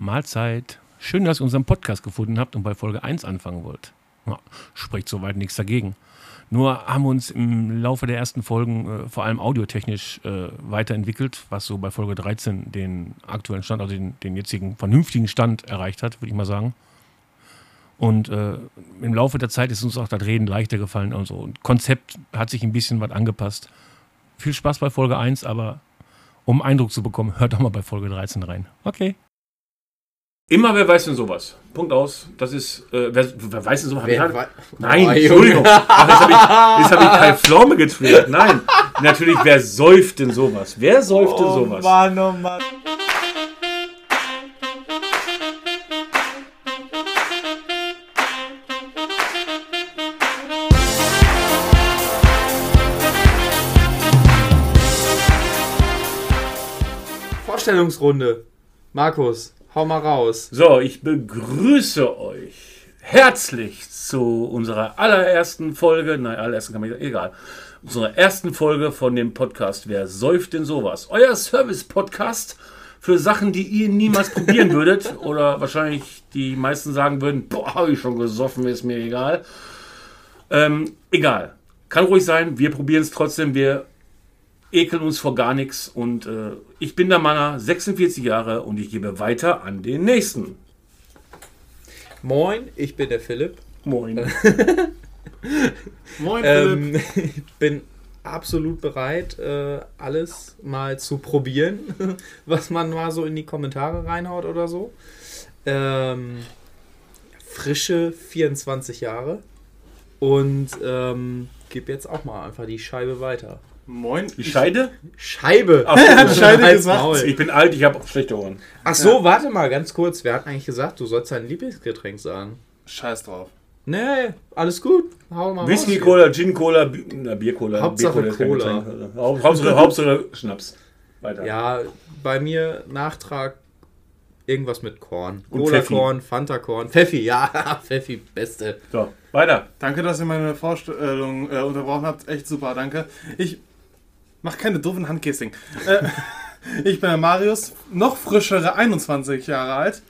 Mahlzeit. Schön, dass ihr unseren Podcast gefunden habt und bei Folge 1 anfangen wollt. Ja, spricht soweit nichts dagegen. Nur haben wir uns im Laufe der ersten Folgen äh, vor allem audiotechnisch äh, weiterentwickelt, was so bei Folge 13 den aktuellen Stand, also den, den jetzigen vernünftigen Stand erreicht hat, würde ich mal sagen. Und äh, im Laufe der Zeit ist uns auch das Reden leichter gefallen und so. Und Konzept hat sich ein bisschen was angepasst. Viel Spaß bei Folge 1, aber um Eindruck zu bekommen, hört doch mal bei Folge 13 rein. Okay. Immer wer weiß denn sowas. Punkt aus. Das ist, äh, wer, wer weiß denn sowas? Wer ich halt- Nein, Oh, Entschuldigung. Ach, jetzt habe ich, hab ich Kai Pflaume getriggert. Nein, natürlich, wer säuft denn sowas? Wer säuft denn sowas? Mann, oh Mann. Vorstellungsrunde. Markus, hau mal raus. So, ich begrüße euch herzlich zu unserer allerersten Folge, nein, allerersten kann man nicht, egal, unserer ersten Folge von dem Podcast Wer säuft denn sowas? Euer Service-Podcast für Sachen, die ihr niemals probieren würdet oder wahrscheinlich die meisten sagen würden, boah, habe ich schon gesoffen, ist mir egal. Ähm, egal. Kann ruhig sein, wir probieren es trotzdem, wir ekeln uns vor gar nichts und äh, ich bin der Manner, 46 Jahre und ich gebe weiter an den nächsten. Moin, ich bin der Philipp. Moin. Moin, Philipp. Ähm, ich bin absolut bereit, äh, alles mal zu probieren, was man mal so in die Kommentare reinhaut oder so. Ähm, frische 24 Jahre und ähm, gebe jetzt auch mal einfach die Scheibe weiter. Moin. Die Scheide? Scheibe! Ach, Er hat Scheide Halt's gesagt. Maul. Ich bin alt, ich habe auch schlechte Ohren. Ach so, warte mal ganz kurz. Wer hat eigentlich gesagt, du sollst dein Lieblingsgetränk sagen? Scheiß drauf. Nee, alles gut. Hau mal Whisky, raus Cola, Gin, Cola, Bi- na, Bier, Cola. Hauptsache Bier, Cola. Getränk. Also, Hau- Hauptsache, Hauptsache Schnaps. Weiter. Ja, bei mir Nachtrag irgendwas mit Korn. Und Cola-Korn, Fanta-Korn. Pfeffi, ja, Pfeffi, beste. So, weiter. Danke, dass ihr meine Vorstellung äh, unterbrochen habt. Echt super, danke. Ich mach keine doofen Handkissing. Äh, ich bin der Marius, noch frischere 21 Jahre alt.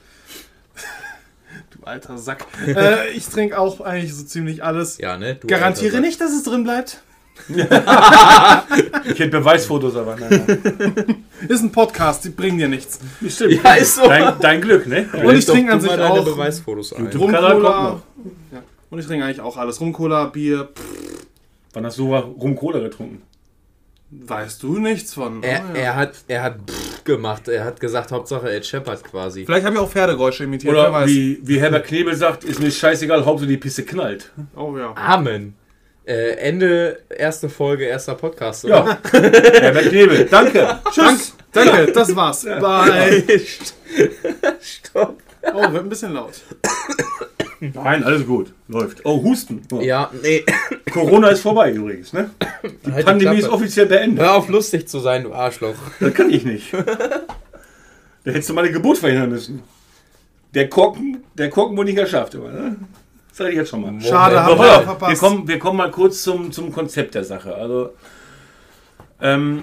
Du alter Sack. Äh, ich trinke auch eigentlich so ziemlich alles. Ja, ne? Du Garantiere nicht, dass es drin bleibt. Ich hätte Beweisfotos, aber nein. Ist ein Podcast, die bringen dir nichts. Stimmt. Ja, ist so. Dein, dein Glück, ne? Und Sack. ich trinke an sich auch Beweisfotos ein. Rum-Cola. noch. Ja. Und ich trinke eigentlich auch alles. Rum-Cola, Bier. Pff, Wann hast du Rum Cola getrunken? Weißt du nichts von. Er, Oh, ja. er hat, er hat pff gemacht. Er hat gesagt, Hauptsache Ed Shepard quasi. Vielleicht habe ich auch Pferdegeräusche imitiert. Oder weiß. wie, wie Herbert Knebel sagt, ist mir scheißegal, Hauptsache die Pisse knallt. Oh ja. Amen. Äh, Ende erste Folge, erster Podcast. Ja. Herbert Knebel, danke. Tschüss. Danke, das war's. Bye. Stopp. Oh, wird ein bisschen laut. Nein, alles gut. Läuft. Oh, Husten. Oh. Ja, nee. Corona ist vorbei übrigens, ne? Die Halt die Pandemie ist Klappe. offiziell beendet. Hör auf, lustig zu sein, du Arschloch. Das kann ich nicht. Da hättest du meine Geburt verhindern müssen. Der Korken, der Korken wurde nicht geschafft. Immer, ne? Das sage ich jetzt schon mal. Schade, So, haben wir verpasst. wir, kommen, wir kommen mal kurz zum, zum Konzept der Sache. Also, ähm,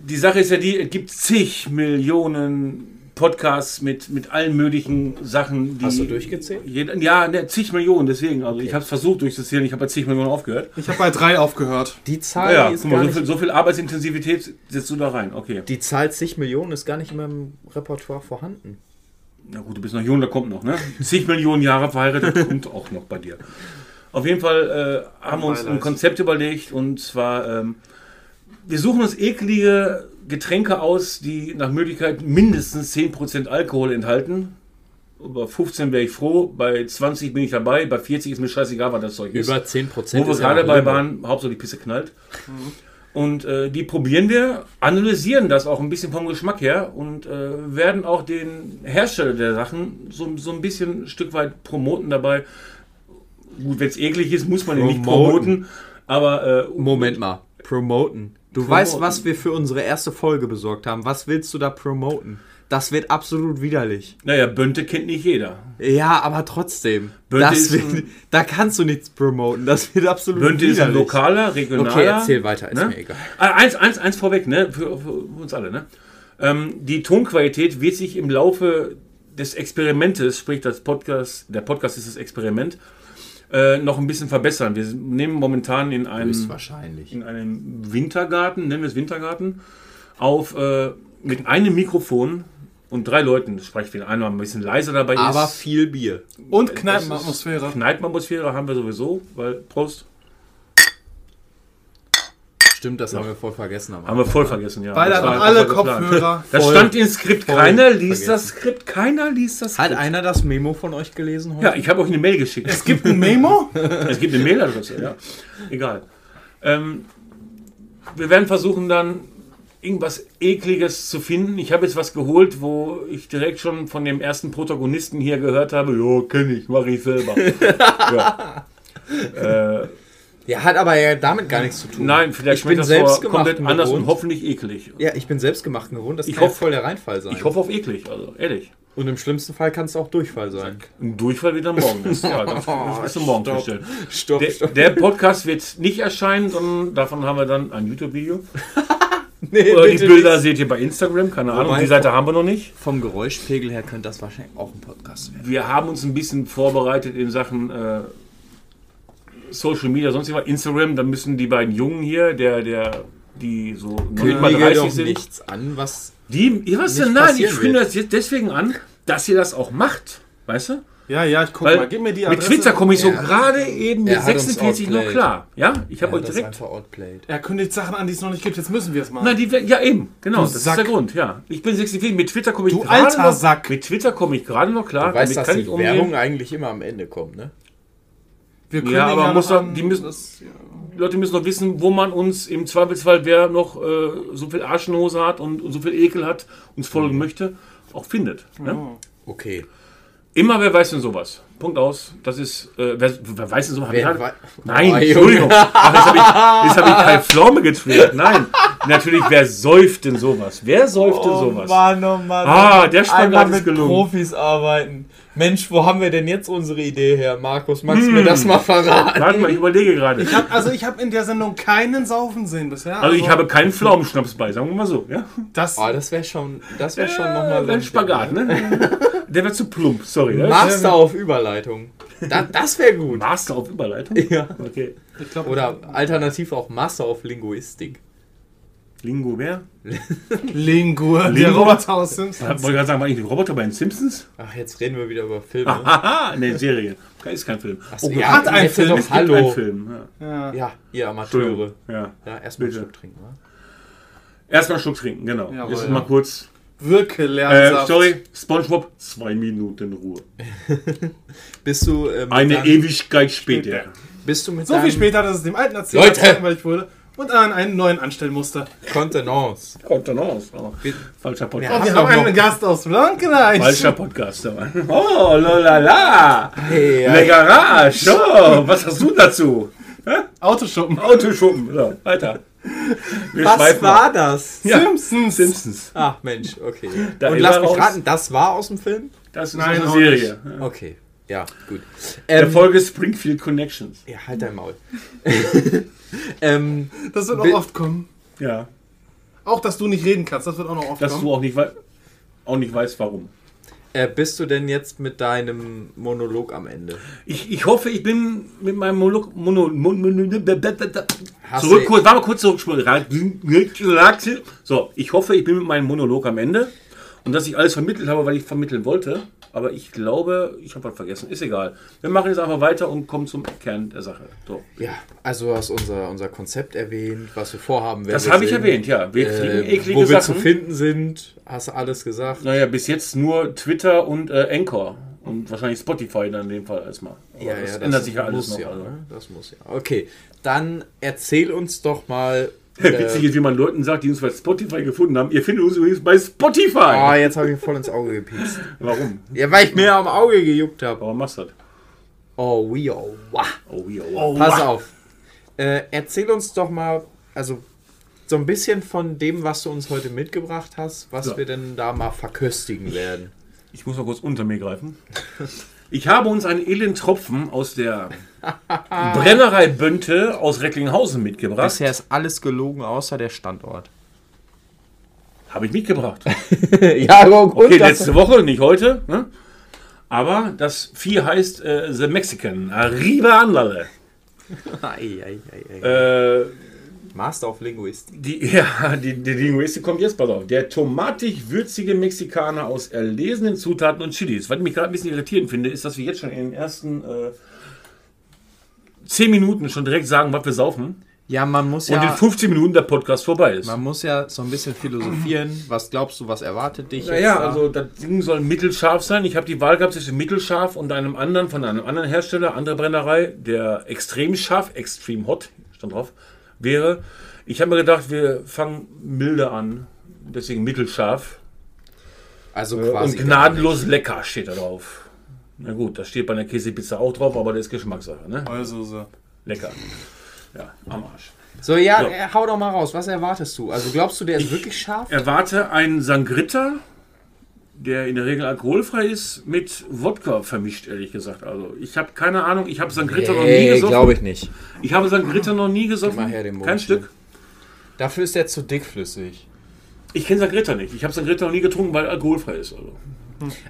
die Sache ist ja die, es gibt zig Millionen Podcasts mit, mit allen möglichen Sachen. Die Hast du durchgezählt? Jeder, ja, ne, zig Millionen, deswegen. Also ich habe es versucht durchzuzählen, ich habe bei zig Millionen aufgehört. Ich habe bei drei aufgehört. Die Zahl, Ja, die ist guck gar mal, so nicht, viel, so viel Arbeitsintensivität setzt du da rein. Okay. die Zahl zig Millionen ist gar nicht in meinem Repertoire vorhanden. Na gut, du bist noch jung, da kommt noch, ne? Zig Millionen Jahre verheiratet, kommt auch noch bei dir. Auf jeden Fall äh, haben wir uns ein. Konzept überlegt und zwar, ähm, wir suchen uns eklige Getränke aus, die nach Möglichkeit mindestens 10% Alkohol enthalten. Über 15 wäre ich froh, bei 20 bin ich dabei, bei 40 ist mir scheißegal, was das Zeug ist. Über 10 Prozent. Wo wir gerade bei waren, Hauptsache die Pisse knallt. Und äh, die probieren wir, analysieren das auch ein bisschen vom Geschmack her und äh, werden auch den Hersteller der Sachen so, so ein bisschen ein Stück weit promoten dabei. Gut, wenn es eklig ist, muss man ihn nicht Promoten. promoten. Aber äh, Moment mal. Promoten. Du Promoten. weißt, was wir für unsere erste Folge besorgt haben. Was willst du da promoten? Das wird absolut widerlich. naja, Bönte kennt nicht jeder. Ja, aber trotzdem. Bönte wird, da kannst du nichts promoten. Das wird absolut Bönte ist ein widerlich. lokaler, regionaler. Okay, erzähl weiter, ist ne? mir egal. Ah, Eins, eins, eins vorweg, ne? Für, für uns alle, ne? Ähm, die Tonqualität wird sich im Laufe des Experimentes, sprich das Podcast, der Podcast ist das Experiment, äh, noch ein bisschen verbessern. Wir nehmen momentan in einem, Höchstwahrscheinlich. in einem Wintergarten, nennen wir es Wintergarten, auf äh, mit einem Mikrofon und drei Leuten. Das spricht, wenn einer ein bisschen leiser dabei Aber ist. viel Bier. Und Kneipenatmosphäre. Kneipenatmosphäre haben wir sowieso, weil Prost. Stimmt, das haben wir voll vergessen. am Haben wir voll vergessen, ja. Weil Das dann alle. Kopfhörer. Das stand im Skript. Keiner liest vergessen. das Skript. Keiner liest das Skript. Hat einer das Memo von euch gelesen heute? Ja, ich habe euch eine Mail geschickt. Es gibt ein Memo. Es gibt eine Mailadresse, ja. Egal. Ähm, wir werden versuchen dann irgendwas ekliges zu finden. Ich habe jetzt was geholt, wo ich direkt schon von dem ersten Protagonisten hier gehört habe, jo, kenne ich, mache ich selber. ja. äh, Ja, hat aber ja damit gar nichts zu tun. nein, vielleicht ich bin das selbstgemachten komplett anders und hoffentlich eklig. Ja, ich bin selbstgemachten gewohnt. Das Ich kann hoffe- voll der Reinfall sein. Ich hoffe auf eklig, also ehrlich. Und im schlimmsten Fall kann es auch Durchfall sein. Ein Durchfall wieder morgen. Das, ja, das, wirst du morgen Stopp. feststellen. Stopp, Der, stopp. der Podcast wird nicht erscheinen, sondern davon haben wir dann ein YouTube-Video. Nee, Oder die Bilder nicht. seht ihr bei Instagram, keine Ahnung. Wobei- Die Seite haben wir noch nicht. Vom Geräuschpegel her könnte das wahrscheinlich auch ein Podcast werden. Wir haben uns ein bisschen vorbereitet in Sachen äh, Social Media, sonst immer Instagram. Da müssen die beiden Jungen hier, der, der, die so nicht mal Kündige 30 doch sind. nichts an, was... Die, ja, was denn? Nein, ich finde das jetzt deswegen an, dass ihr das auch macht. Weißt du? Ja, ja, ich guck Weil mal. Gib mir die mit Adresse. Twitter komme ich so Er- gerade eben mit er hat uns 46 noch klar. Ja, ich habe Ja, euch direkt. Er kündigt Sachen an, die es noch nicht gibt. Jetzt müssen wir es machen. Nein, die, ja eben, genau, Du das Sack. ist der Grund, ja. Ich bin 46, mit Twitter komme ich Du gerade alter noch, Sack. Mit Twitter komme ich gerade noch klar, Du weißt, dass kann die. Werbung eigentlich immer am Ende kommt, ne? Wir Ja, aber muss doch- die müssen- das, ja. Die Leute müssen noch wissen, wo man uns im Zweifelsfall, wer noch äh, so viel Arschenhose hat und, und so viel Ekel hat, uns Mhm. folgen möchte, auch findet. Ne? Okay. Immer wer weiß denn sowas. Punkt aus. Das ist, äh, wer, wer weiß denn sowas? Wer wei- Nein, Oh, Entschuldigung. Ach, jetzt habe ich, hab ich Kai Pflaume getriggert. Nein, natürlich, wer säuft denn sowas? Wer säuft denn sowas? Mann, oh Mann. Ah, der Spagat ist mit gelungen. Profis arbeiten. Mensch, wo haben wir denn jetzt unsere Idee her? Markus, magst du mir das mal verraten? Warte mal, ich überlege gerade. Ich hab, also ich habe in der Sendung keinen Saufen sehen bisher. Also ich habe keinen Pflaumenschnaps bei, sagen wir mal so. Ja? das. Oh, das wäre schon, das wäre schon Äh, nochmal ein Spagat, ne? Der wird zu plump, sorry. ne? Master auf Überleitung. Da, das wäre gut. Master auf Überleitung? Ja. Okay. Ich glaub, Oder alternativ auch Master auf Linguistik. Lingo wer? Lingur, der Lingur? Roboter aus Ich Simpsons. wollte gerade sagen, war ich ein Roboter bei den Simpsons? Ach, jetzt reden wir wieder über Filme. Haha, ne, Serie. Ist kein Film. Ach so, Oh, ja, hat ein jetzt Film, Doch, hallo. einen Film. Ja. Ja. Ja, ihr Amateure. Ja. Ja, erstmal Bitte. einen Schluck trinken, wa? Erstmal einen Schluck trinken, genau. Jawohl, Jetzt ja. mal kurz. Wirke Äh, sorry, Spongebob, zwei Minuten Ruhe. Bist du, äh, mit Eine Ewigkeit später. bist du mit So viel später, dass es dem alten Erzähler Leute! wurde und an einen neuen anstellen musste. Kontenance. Kontenance. Oh, falscher Ja. Podcast. Oh, wir haben du noch- einen Gast aus Frankreich. Falscher Podcast. aber. Oh, lalala. Hey, Le Garage. Oh, was hast du dazu? Autoschuppen. Autoschuppen. So, weiter. Wir Was war ab. das? Ja. Simpsons. Simpsons. Ach Mensch, okay. Da Und lass mich raten, das war aus dem Film? Das ist Nein, eine Serie. Okay, ja, gut. Der Ähm, Folge Springfield Connections. ja, halt dein Maul. ähm, Das wird auch oft kommen. Ja. Auch, dass du nicht reden kannst, das wird auch noch oft Dass kommen. du auch nicht, wei auch nicht weißt, warum. äh, bist du denn jetzt mit deinem Monolog am Ende? Ich, ich hoffe, ich bin mit meinem Monolog. Mono, Mon- Mon- zurück, kurz, warte mal kurz zurück. So, ich hoffe, ich bin mit meinem Monolog am Ende. Und dass ich alles vermittelt habe, weil ich vermitteln wollte. Aber ich glaube, ich habe was vergessen. Ist egal. Wir machen jetzt einfach weiter und kommen zum Kern der Sache. So. Ja, also du hast unser, unser Konzept erwähnt, was wir vorhaben. wer Das habe ich erwähnt, ja. Wir kriegen Äh, eklige wo wir Sachen. zu finden sind, hast du alles gesagt. Naja, bis jetzt nur Twitter und äh, Anchor. Und wahrscheinlich Spotify dann in dem Fall erstmal. Aber Ja, das ja, ändert sich ja alles noch. Ja, also. ne? Das muss ja. Okay, dann erzähl uns doch mal. Witzig äh, ist, wie man Leuten sagt, die uns bei Spotify gefunden haben. Ihr findet uns übrigens bei Spotify. Ah, jetzt habe ich voll ins Auge gepiekst. Warum? Ja, weil ich mir am Auge gejuckt habe. Warum machst du das? Oh, we oh, wah. Oh, ja, oh. Pass auf. Äh, erzähl uns doch mal, also so ein bisschen von dem, was du uns heute mitgebracht hast, was Ja. wir denn da mal verköstigen werden. Ich muss mal kurz unter mir greifen. Ich habe uns einen edlen Tropfen aus der Brennerei Bönte aus Recklinghausen mitgebracht. ist alles gelogen, außer der Standort. Habe ich mitgebracht. ja, gut. Okay, letzte Woche, nicht heute. Ne? Aber das Vieh heißt äh, The Mexican. Arriba Andale. Ei, ei, ei, ei. Äh, Master of Linguist. die, ja, die, die Linguistik kommt jetzt, pass auf. Der tomatig-würzige Mexikaner aus erlesenen Zutaten und Chilis. Was ich mich gerade ein bisschen irritierend finde, ist, dass wir jetzt schon in den ersten äh, 10 Minuten schon direkt sagen, was wir saufen. Ja, man muss Und in ja. 15 Minuten der Podcast vorbei ist. Man muss ja so ein bisschen philosophieren. Was glaubst du, was erwartet dich? Naja, jetzt da? also das Ding soll mittelscharf sein. Ich habe die Wahl gehabt zwischen mittelscharf und einem anderen, von einem anderen Hersteller, andere Brennerei, der extrem scharf, extrem hot, stand drauf, wäre. Ich habe mir gedacht, wir fangen milde an, deswegen mittelscharf. Also Äh, quasi. und gnadenlos lecker steht da drauf. Na gut, das steht bei einer Käsepizza auch drauf, aber das ist Geschmackssache, ne? Also so. Lecker. Ja, am Arsch. So, ja, So. äh, hau doch mal raus. Was erwartest du? Also glaubst du, der ist wirklich scharf? Erwarte einen Sangritta, der in der Regel alkoholfrei ist, mit Wodka vermischt, ehrlich gesagt. Also ich habe keine Ahnung, ich habe Sangritta noch nie gesoffen. ich nicht. Ich habe Sangritta noch nie gesoffen. mal her den Kein. Stück. Dafür ist der zu dickflüssig. Ich kenne Sangritta nicht. Ich habe Sangritta noch nie getrunken, weil alkoholfrei ist. Also.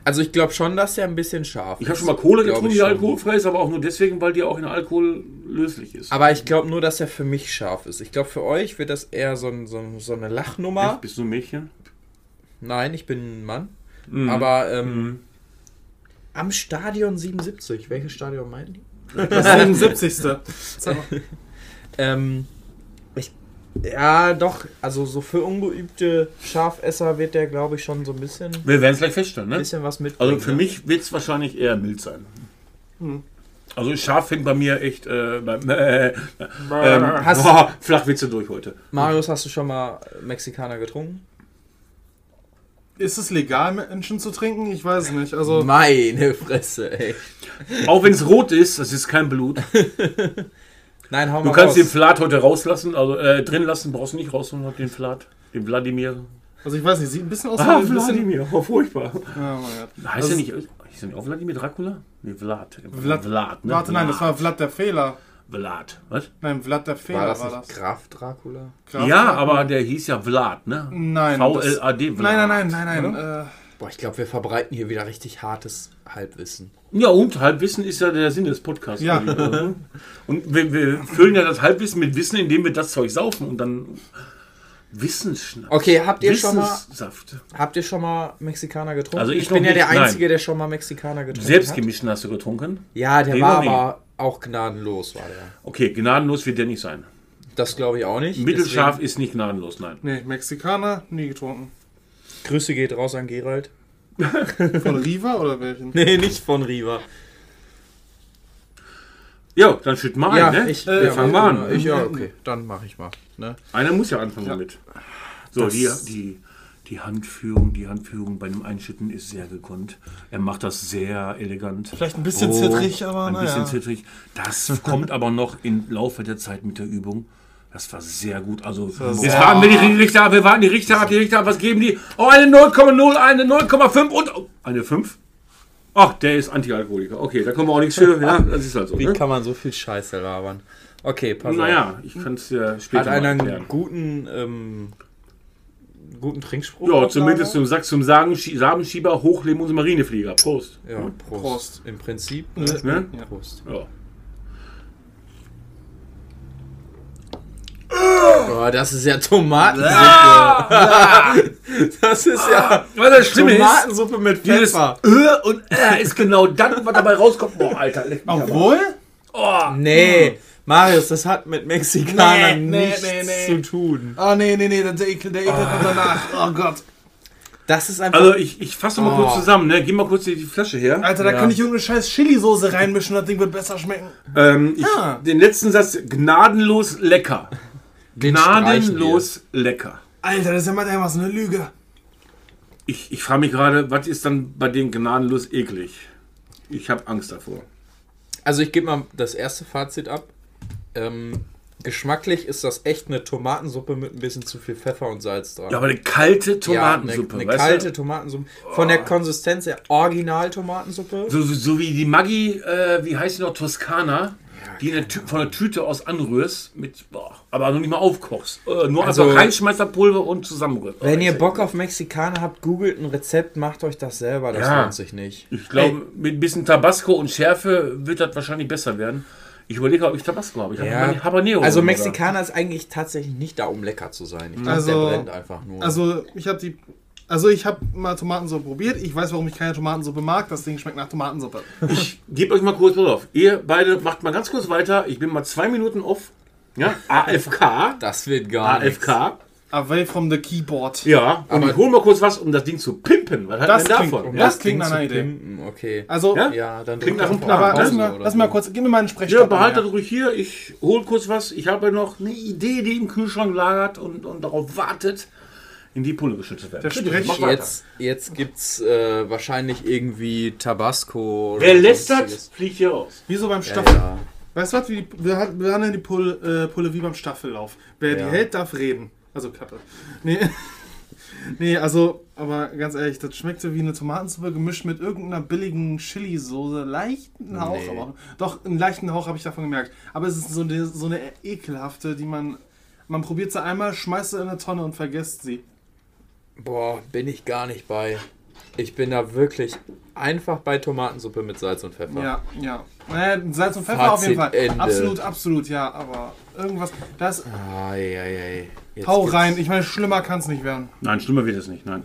Also ich glaube schon, dass der ein bisschen scharf Ich habe schon mal Cola Glaub getrunken, die alkoholfrei ist, aber auch nur deswegen, weil die auch in Alkohol löslich ist. Aber ich glaube nur, dass er für mich scharf ist. Ich glaube, für euch wird das eher so, ein, so, so eine Lachnummer. Echt? Bist du ein Mädchen? Nein, ich bin ein Mann. Mhm. Aber ähm, Mhm. am Stadion 77, welches Stadion meinen die? Das 77. Sag mal. Ähm, ich, ja, doch. Also so für ungeübte Schafesser wird der, glaube ich, schon so ein bisschen, Wir werden es gleich feststellen, ne? bisschen was mitbringen. Also für ne? mich wird es wahrscheinlich eher mild sein. Also scharf fängt bei mir echt äh, beim äh, ähm, Hast- boah, Flachwitze durch heute. Marius, hast du schon mal Mexikaner getrunken? Ist es legal, Menschen zu trinken? Ich weiß es nicht. Also, Meine Fresse, ey. Auch wenn es rot ist, das ist kein Blut. Nein, hau Du mal kannst den raus. Flat heute rauslassen, also äh, drin lassen, brauchst du nicht rausholen, den Flat. Den Wladimir. also ich weiß nicht, sieht ein bisschen aus Ah, wie ein bisschen. Wladimir, oh, furchtbar. Oh mein Gott. Heißt Also- er nicht, heißt er nicht auch Wladimir Dracula? Nee, Vlad. Vlad. Vlad, ne? Warte, nein, das war Vlad der Fehler. Vlad. Was? Nein, Vlad der Fehler War war das das. nicht Graf Dracula? Graf- Ja, aber der hieß ja Vlad, ne? Nein. V-L-A-D, das- Vlad. Nein, nein, nein, nein, nein. Äh, Boah, ich glaube, wir verbreiten hier wieder richtig hartes Halbwissen. Ja, und Halbwissen ist ja der Sinn des Podcasts. Ja. Und wir, wir füllen ja das Halbwissen mit Wissen, indem wir das Zeug saufen und dann Wissensschnaps. Okay, habt ihr schon mal, Wissenssaft. habt ihr schon mal Mexikaner getrunken? Also ich ich bin ja der nicht, nein. Einzige, der schon mal Mexikaner getrunken Selbst hat. gemischten hast du getrunken. Ja, der Den war aber auch gnadenlos, war der. Okay, gnadenlos wird der nicht sein. Das glaube ich auch nicht. Mittelscharf ist nicht gnadenlos, nein. nee, Mexikaner, nie getrunken. Deswegen, Grüße geht raus an Gerald. Von Riva oder welchen? Nee, nicht von Riva. Ja, dann schütt mal ja, ein, ne? ich, wir ja, fangen mal an. Ich, ja, okay, dann mache ich mal. Ne? Einer muss ja anfangen Ja. damit. So, Das- die, die, die Handführung, die Handführung bei dem Einschütten ist sehr gekonnt. Er macht das sehr elegant. Vielleicht ein bisschen Oh, zittrig, aber Ein bisschen naja. zittrig. Das kommt aber noch im Laufe der Zeit mit der Übung. Das war sehr gut. Also, jetzt warten wir die Richter ab, wir warten die Richter ab, die Richter ab. Was geben die? Oh, eine 0,0, eine 0,5 und oh, eine 5. Ach, der ist Antialkoholiker. Okay, da kommen wir auch nichts für. Ja, das ist halt so. Wie Ne? kann man so viel Scheiße labern? Okay, pass auf. Naja, ich kann es ja später Hat mal einer einen guten, ähm, guten Trinkspruch? Ja, zumindest zum Sack zum Sagen, Samenschieber, Hochleben und Marineflieger. Prost. Ja, Prost. Prost. Im Prinzip. Ne? Ne? Ja. Prost. Ja. Oh, das ist ja Tomatensuppe. das ist ja Was das Schlimme ist, Tomatensuppe mit dieses Pfeffer. Ö und Ä ist genau das, was dabei rauskommt. Boah, Alter. Obwohl? Oh, Nee, Marius, das hat mit Mexikanern Nee, nee, nichts nee, nee. zu tun. Oh nee, nee, nee, der Ekel, der Ekel kommt danach. Oh Gott. Das ist einfach. Also ich, ich fasse mal Oh. kurz zusammen, ne? Gib mal kurz die, die Flasche her. Alter, da Ja. könnte ich irgendeine scheiß Chili-Soße reinmischen, das Ding wird besser schmecken. Ähm, ich, Ah. Den letzten Satz, gnadenlos lecker. Gnadenlos lecker. Alter, das ist ja mal einfach so eine Lüge. Ich, ich frage mich gerade, was ist dann bei denen gnadenlos eklig? Ich habe Angst davor. Also ich gebe mal das erste Fazit ab. Ähm, geschmacklich ist das echt eine Tomatensuppe mit ein bisschen zu viel Pfeffer und Salz dran. Ja, aber eine kalte Ja, Tomatensuppe, eine, eine weißt kalte du? Tomatensuppe. Von der Konsistenz her original Tomatensuppe. So, so wie die Maggi, äh, wie heißt die noch, Toskana? die in der von der Tüte aus anrührst, mit, boah, aber noch nicht mal aufkochst. Äh, nur Also- einfach reinschmeißerpulver und zusammenrührst. Wenn ihr Oh, Bock auf Mexikaner habt, googelt ein Rezept, macht euch das selber, das Ja. lohnt sich nicht. Ich glaube, mit ein bisschen Tabasco und Schärfe wird das wahrscheinlich besser werden. Ich überlege, ob ich Tabasco habe. Ich habe Ja. Habanero. Also Mexikaner ist eigentlich tatsächlich nicht da, um lecker zu sein. Ich glaube, Also- der brennt einfach nur. Also ich habe die. Also ich habe mal Tomatensuppe probiert. Ich weiß, warum ich keine Tomatensuppe mag. Das Ding schmeckt nach Tomatensuppe. Ich gebe euch mal kurz was auf. Ihr beide macht mal ganz kurz weiter. Ich bin mal zwei Minuten off. Ja, AFK. das wird gar nichts. Away from the keyboard. Ja, und Aber- ich hole mal kurz was, um das Ding zu pimpen. Was hat Das denn klingt- davon? um Ja? das klingt nach einer Idee. pimpen, Okay. Also, Ja? Ja, dann Klingt nach einem Plan. aber Pause lass mal, lass so. mal kurz, gib mir mal einen Ja, Sprechstab. behaltet mal das ruhig hier. Ich hole kurz was. Ich habe noch eine Idee, die im Kühlschrank lagert und, und darauf wartet, in die Pulle geschüttet werden. Weiter. Jetzt, jetzt gibt's äh, wahrscheinlich irgendwie Tabasco oder Wer lästert, fliegt hier raus. Wieso beim Ja, Staffel? ja. Weißt du was? Wie wir hat- wir handeln die Pulle, äh, Pulle wie beim Staffellauf. Wer Ja. die hält, darf reden. Also Klappe. Nee. nee, also, aber ganz ehrlich, das schmeckt so wie eine Tomatensuppe gemischt mit irgendeiner billigen Chili-Soße. Leichten Hauch, Nee. aber doch, einen leichten Hauch habe ich davon gemerkt. Aber es ist so eine, so eine ekelhafte, die man. Man probiert sie einmal, schmeißt sie in eine Tonne und vergisst sie. Boah, bin ich gar nicht bei. Ich bin da wirklich einfach bei Tomatensuppe mit Salz und Pfeffer. Ja, ja. Naja, Salz und Pfeffer auf jeden Fall. Fazit Ende. Absolut, absolut, ja. Aber irgendwas. Das. Eieiei. Jetzt Hau gibt's- rein. Ich meine, schlimmer kann es nicht werden. Nein, schlimmer wird es nicht. Nein.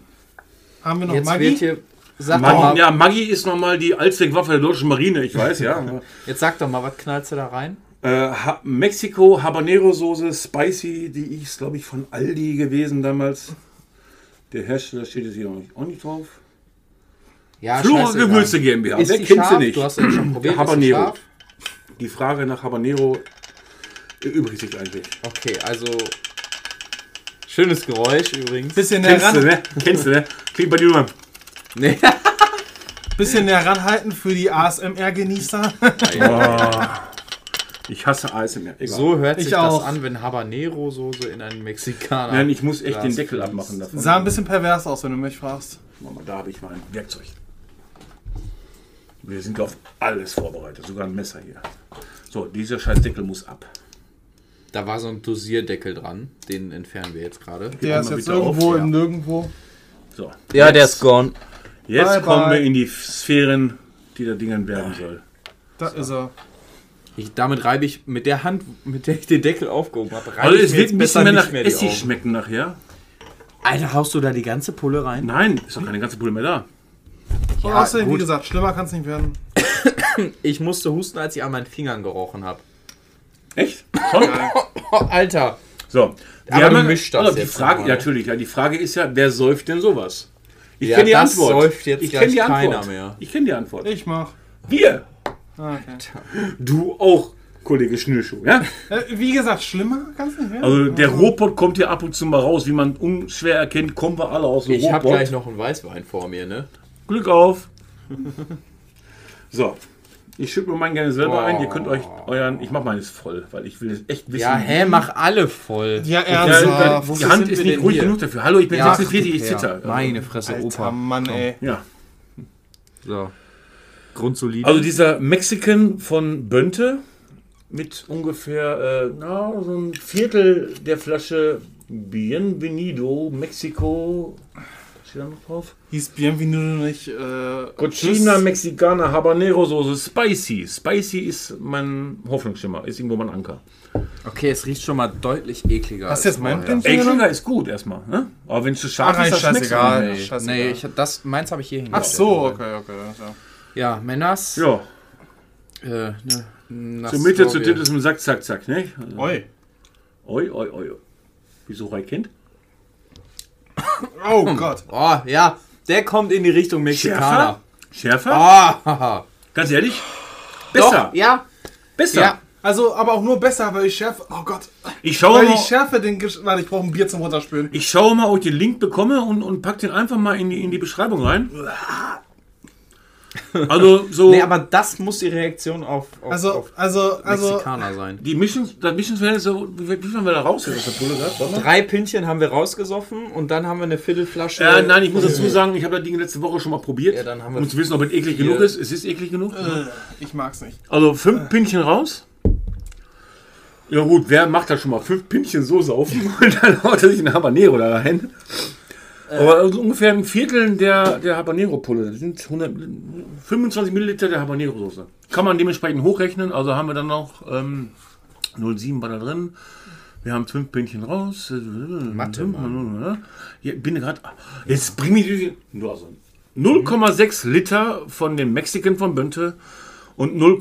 Haben wir noch Jetzt Maggi? wird hier. Sag doch, Maggi, mal, ja, Maggi ist nochmal die Allzweckwaffe der deutschen Marine, ich weiß, ja. jetzt sag doch mal, was knallst du da rein? Äh, ha Mexiko Habanero Soße Spicy, die ist, glaube ich, von Aldi gewesen damals. Der Hersteller steht jetzt hier noch nicht, auch nicht drauf. Ja, Flora. Gewürze GmbH. Ist Wer kennt sie scharf? nicht? Du hast ja schon probiert. Habanero. Die Frage nach Habanero erübrigt sich eigentlich. Okay, also. Schönes Geräusch übrigens. Bisschen näher Kennst du, ran, ne? Kennst du, ne? Klingt bei dir nur. Nee. bisschen näher ranhalten für die ASMR-Genießer. Oh, ich hasse ASMR. Egal. So hört sich Ich das auch. an, wenn Habanero-Soße in einen Mexikaner. Nein, ich muss echt Glas den Deckel abmachen davon. Sah ein bisschen pervers aus, wenn du mich fragst. Mal, Da habe ich mein Werkzeug. Wir sind auf alles vorbereitet, sogar ein Messer hier. So, dieser scheiß Deckel muss ab. Da war so ein Dosierdeckel dran. Den entfernen wir jetzt gerade. Der ist jetzt bitte auf, irgendwo ja. im Nirgendwo. So. Ja, der ist gone. Jetzt Bye, kommen bye. wir in die Sphären, die der Dingen werden soll. Da ist er. Ich, damit reibe ich mit der Hand, mit der ich den Deckel aufgehoben habe, reibe Also ich es mir wird jetzt ein besser bisschen mehr nicht nach mehr die Essig schmecken nachher. Alter, haust du da die ganze Pulle rein? Nein, ist doch keine ganze Pulle mehr da. Ja, außerdem, wie gut. gesagt, schlimmer kann es nicht werden. Ich musste husten, als ich an meinen Fingern gerochen habe. Echt? Schon? Alter. So. Wir Aber du mischst das also die jetzt Frage, ne? natürlich, ja, die Frage ist ja, wer säuft denn sowas? Ich Ja, kenne die das Antwort. säuft jetzt ich kenne die keiner Antwort. mehr. Ich kenne die Antwort. Ich mach. Wir. Ah, okay. Du auch, Kollege Schnürschuh, ja? Äh, wie gesagt, schlimmer kann es nicht werden. Also der Robot kommt hier ab und zu mal raus, wie man unschwer erkennt, kommen wir alle aus dem Ich habe gleich noch einen Weißwein vor mir, ne? Glück auf. so. Ich schütte mir meinen gerne selber Boah. ein. Ihr könnt euch euren. Ich mach meines voll, weil ich will es echt wissen. Ja, hä, mach alle voll. ja, Ja, ernsthaft. die Wofür Hand ist nicht ruhig hier? genug dafür. Hallo, ich bin Ja, 46, ich ja. zitter. Meine Fresse, Alter Opa. Mann, ey. Ja. So. Grundsolide. Also dieser Mexican von Bönte mit ungefähr äh, na, so ein Viertel der Flasche Bienvenido Mexico. Steht da noch drauf? Hieß Bienvenido nicht. Äh, Cochina. Mexicana Habanero Soße Spicy. Spicy ist mein Hoffnungsschimmer, ist irgendwo mein Anker. okay, es riecht schon mal deutlich ekliger. Hast du jetzt mein. Pinchen? Ekliger ist gut erstmal, ne? Aber wenn es zu scharf Ach, ist, schmeckt's scheißegal. Nee, Scheißegal. nee ich, das, meins habe ich hier Ach hingestellt. so, okay, okay. Ja. Ja, Männers. Ja, Äh, ne, zur Mitte, zur. Titel zum Sack, zack, zack, ne? Also, Oi. oi, oi, oi. Wieso Rai kennt? Oh Gott. Oh, ja, der kommt in die Richtung Mexikaner. Schärfer? Ah, haha. Ganz ehrlich? Besser, Doch, ja. besser. Ja. Also, aber auch nur besser, weil ich Schärfe. Oh Gott. Ich schaue Weil mal, die Schärfe den. Gesch Warte, ich brauche ein Bier zum Runterspülen. ich schaue mal, ob ich den Link bekomme und, und pack den einfach mal in die, in die Beschreibung rein. Also so Nee, aber das muss die Reaktion auf, auf, Also, auf also, also. Mexikaner sein. die Mischungs, das Mischungsverhältnis, so, wie, viel haben wir da raus jetzt aus der Pulle gehabt? Drei Pinchen haben wir rausgesoffen und dann haben wir eine Viertelflasche. Äh, nein, ich muss dazu sagen, ich habe das Ding letzte Woche schon mal probiert, Ja, dann haben wir um zu wissen, ob es eklig vier. genug ist. Es ist eklig genug. Äh, ich mag's nicht. Also fünf Pinchen raus. Ja gut, wer macht da schon mal fünf Pinnchen Soße auf und dann haut er sich einen Habanero da rein? Aber also ungefähr ein Viertel der, der Habanero-Pulle, das sind 100, 25 Milliliter der Habanero-Soße. Kann man dementsprechend hochrechnen, also haben wir dann noch ähm, 0,7 war da drin. Wir haben fünf Pinnchen raus. Mathe, Ja, bin gerade. Jetzt bring mich. Nur also 0,6 Liter von dem Mexican von Bönte und 0,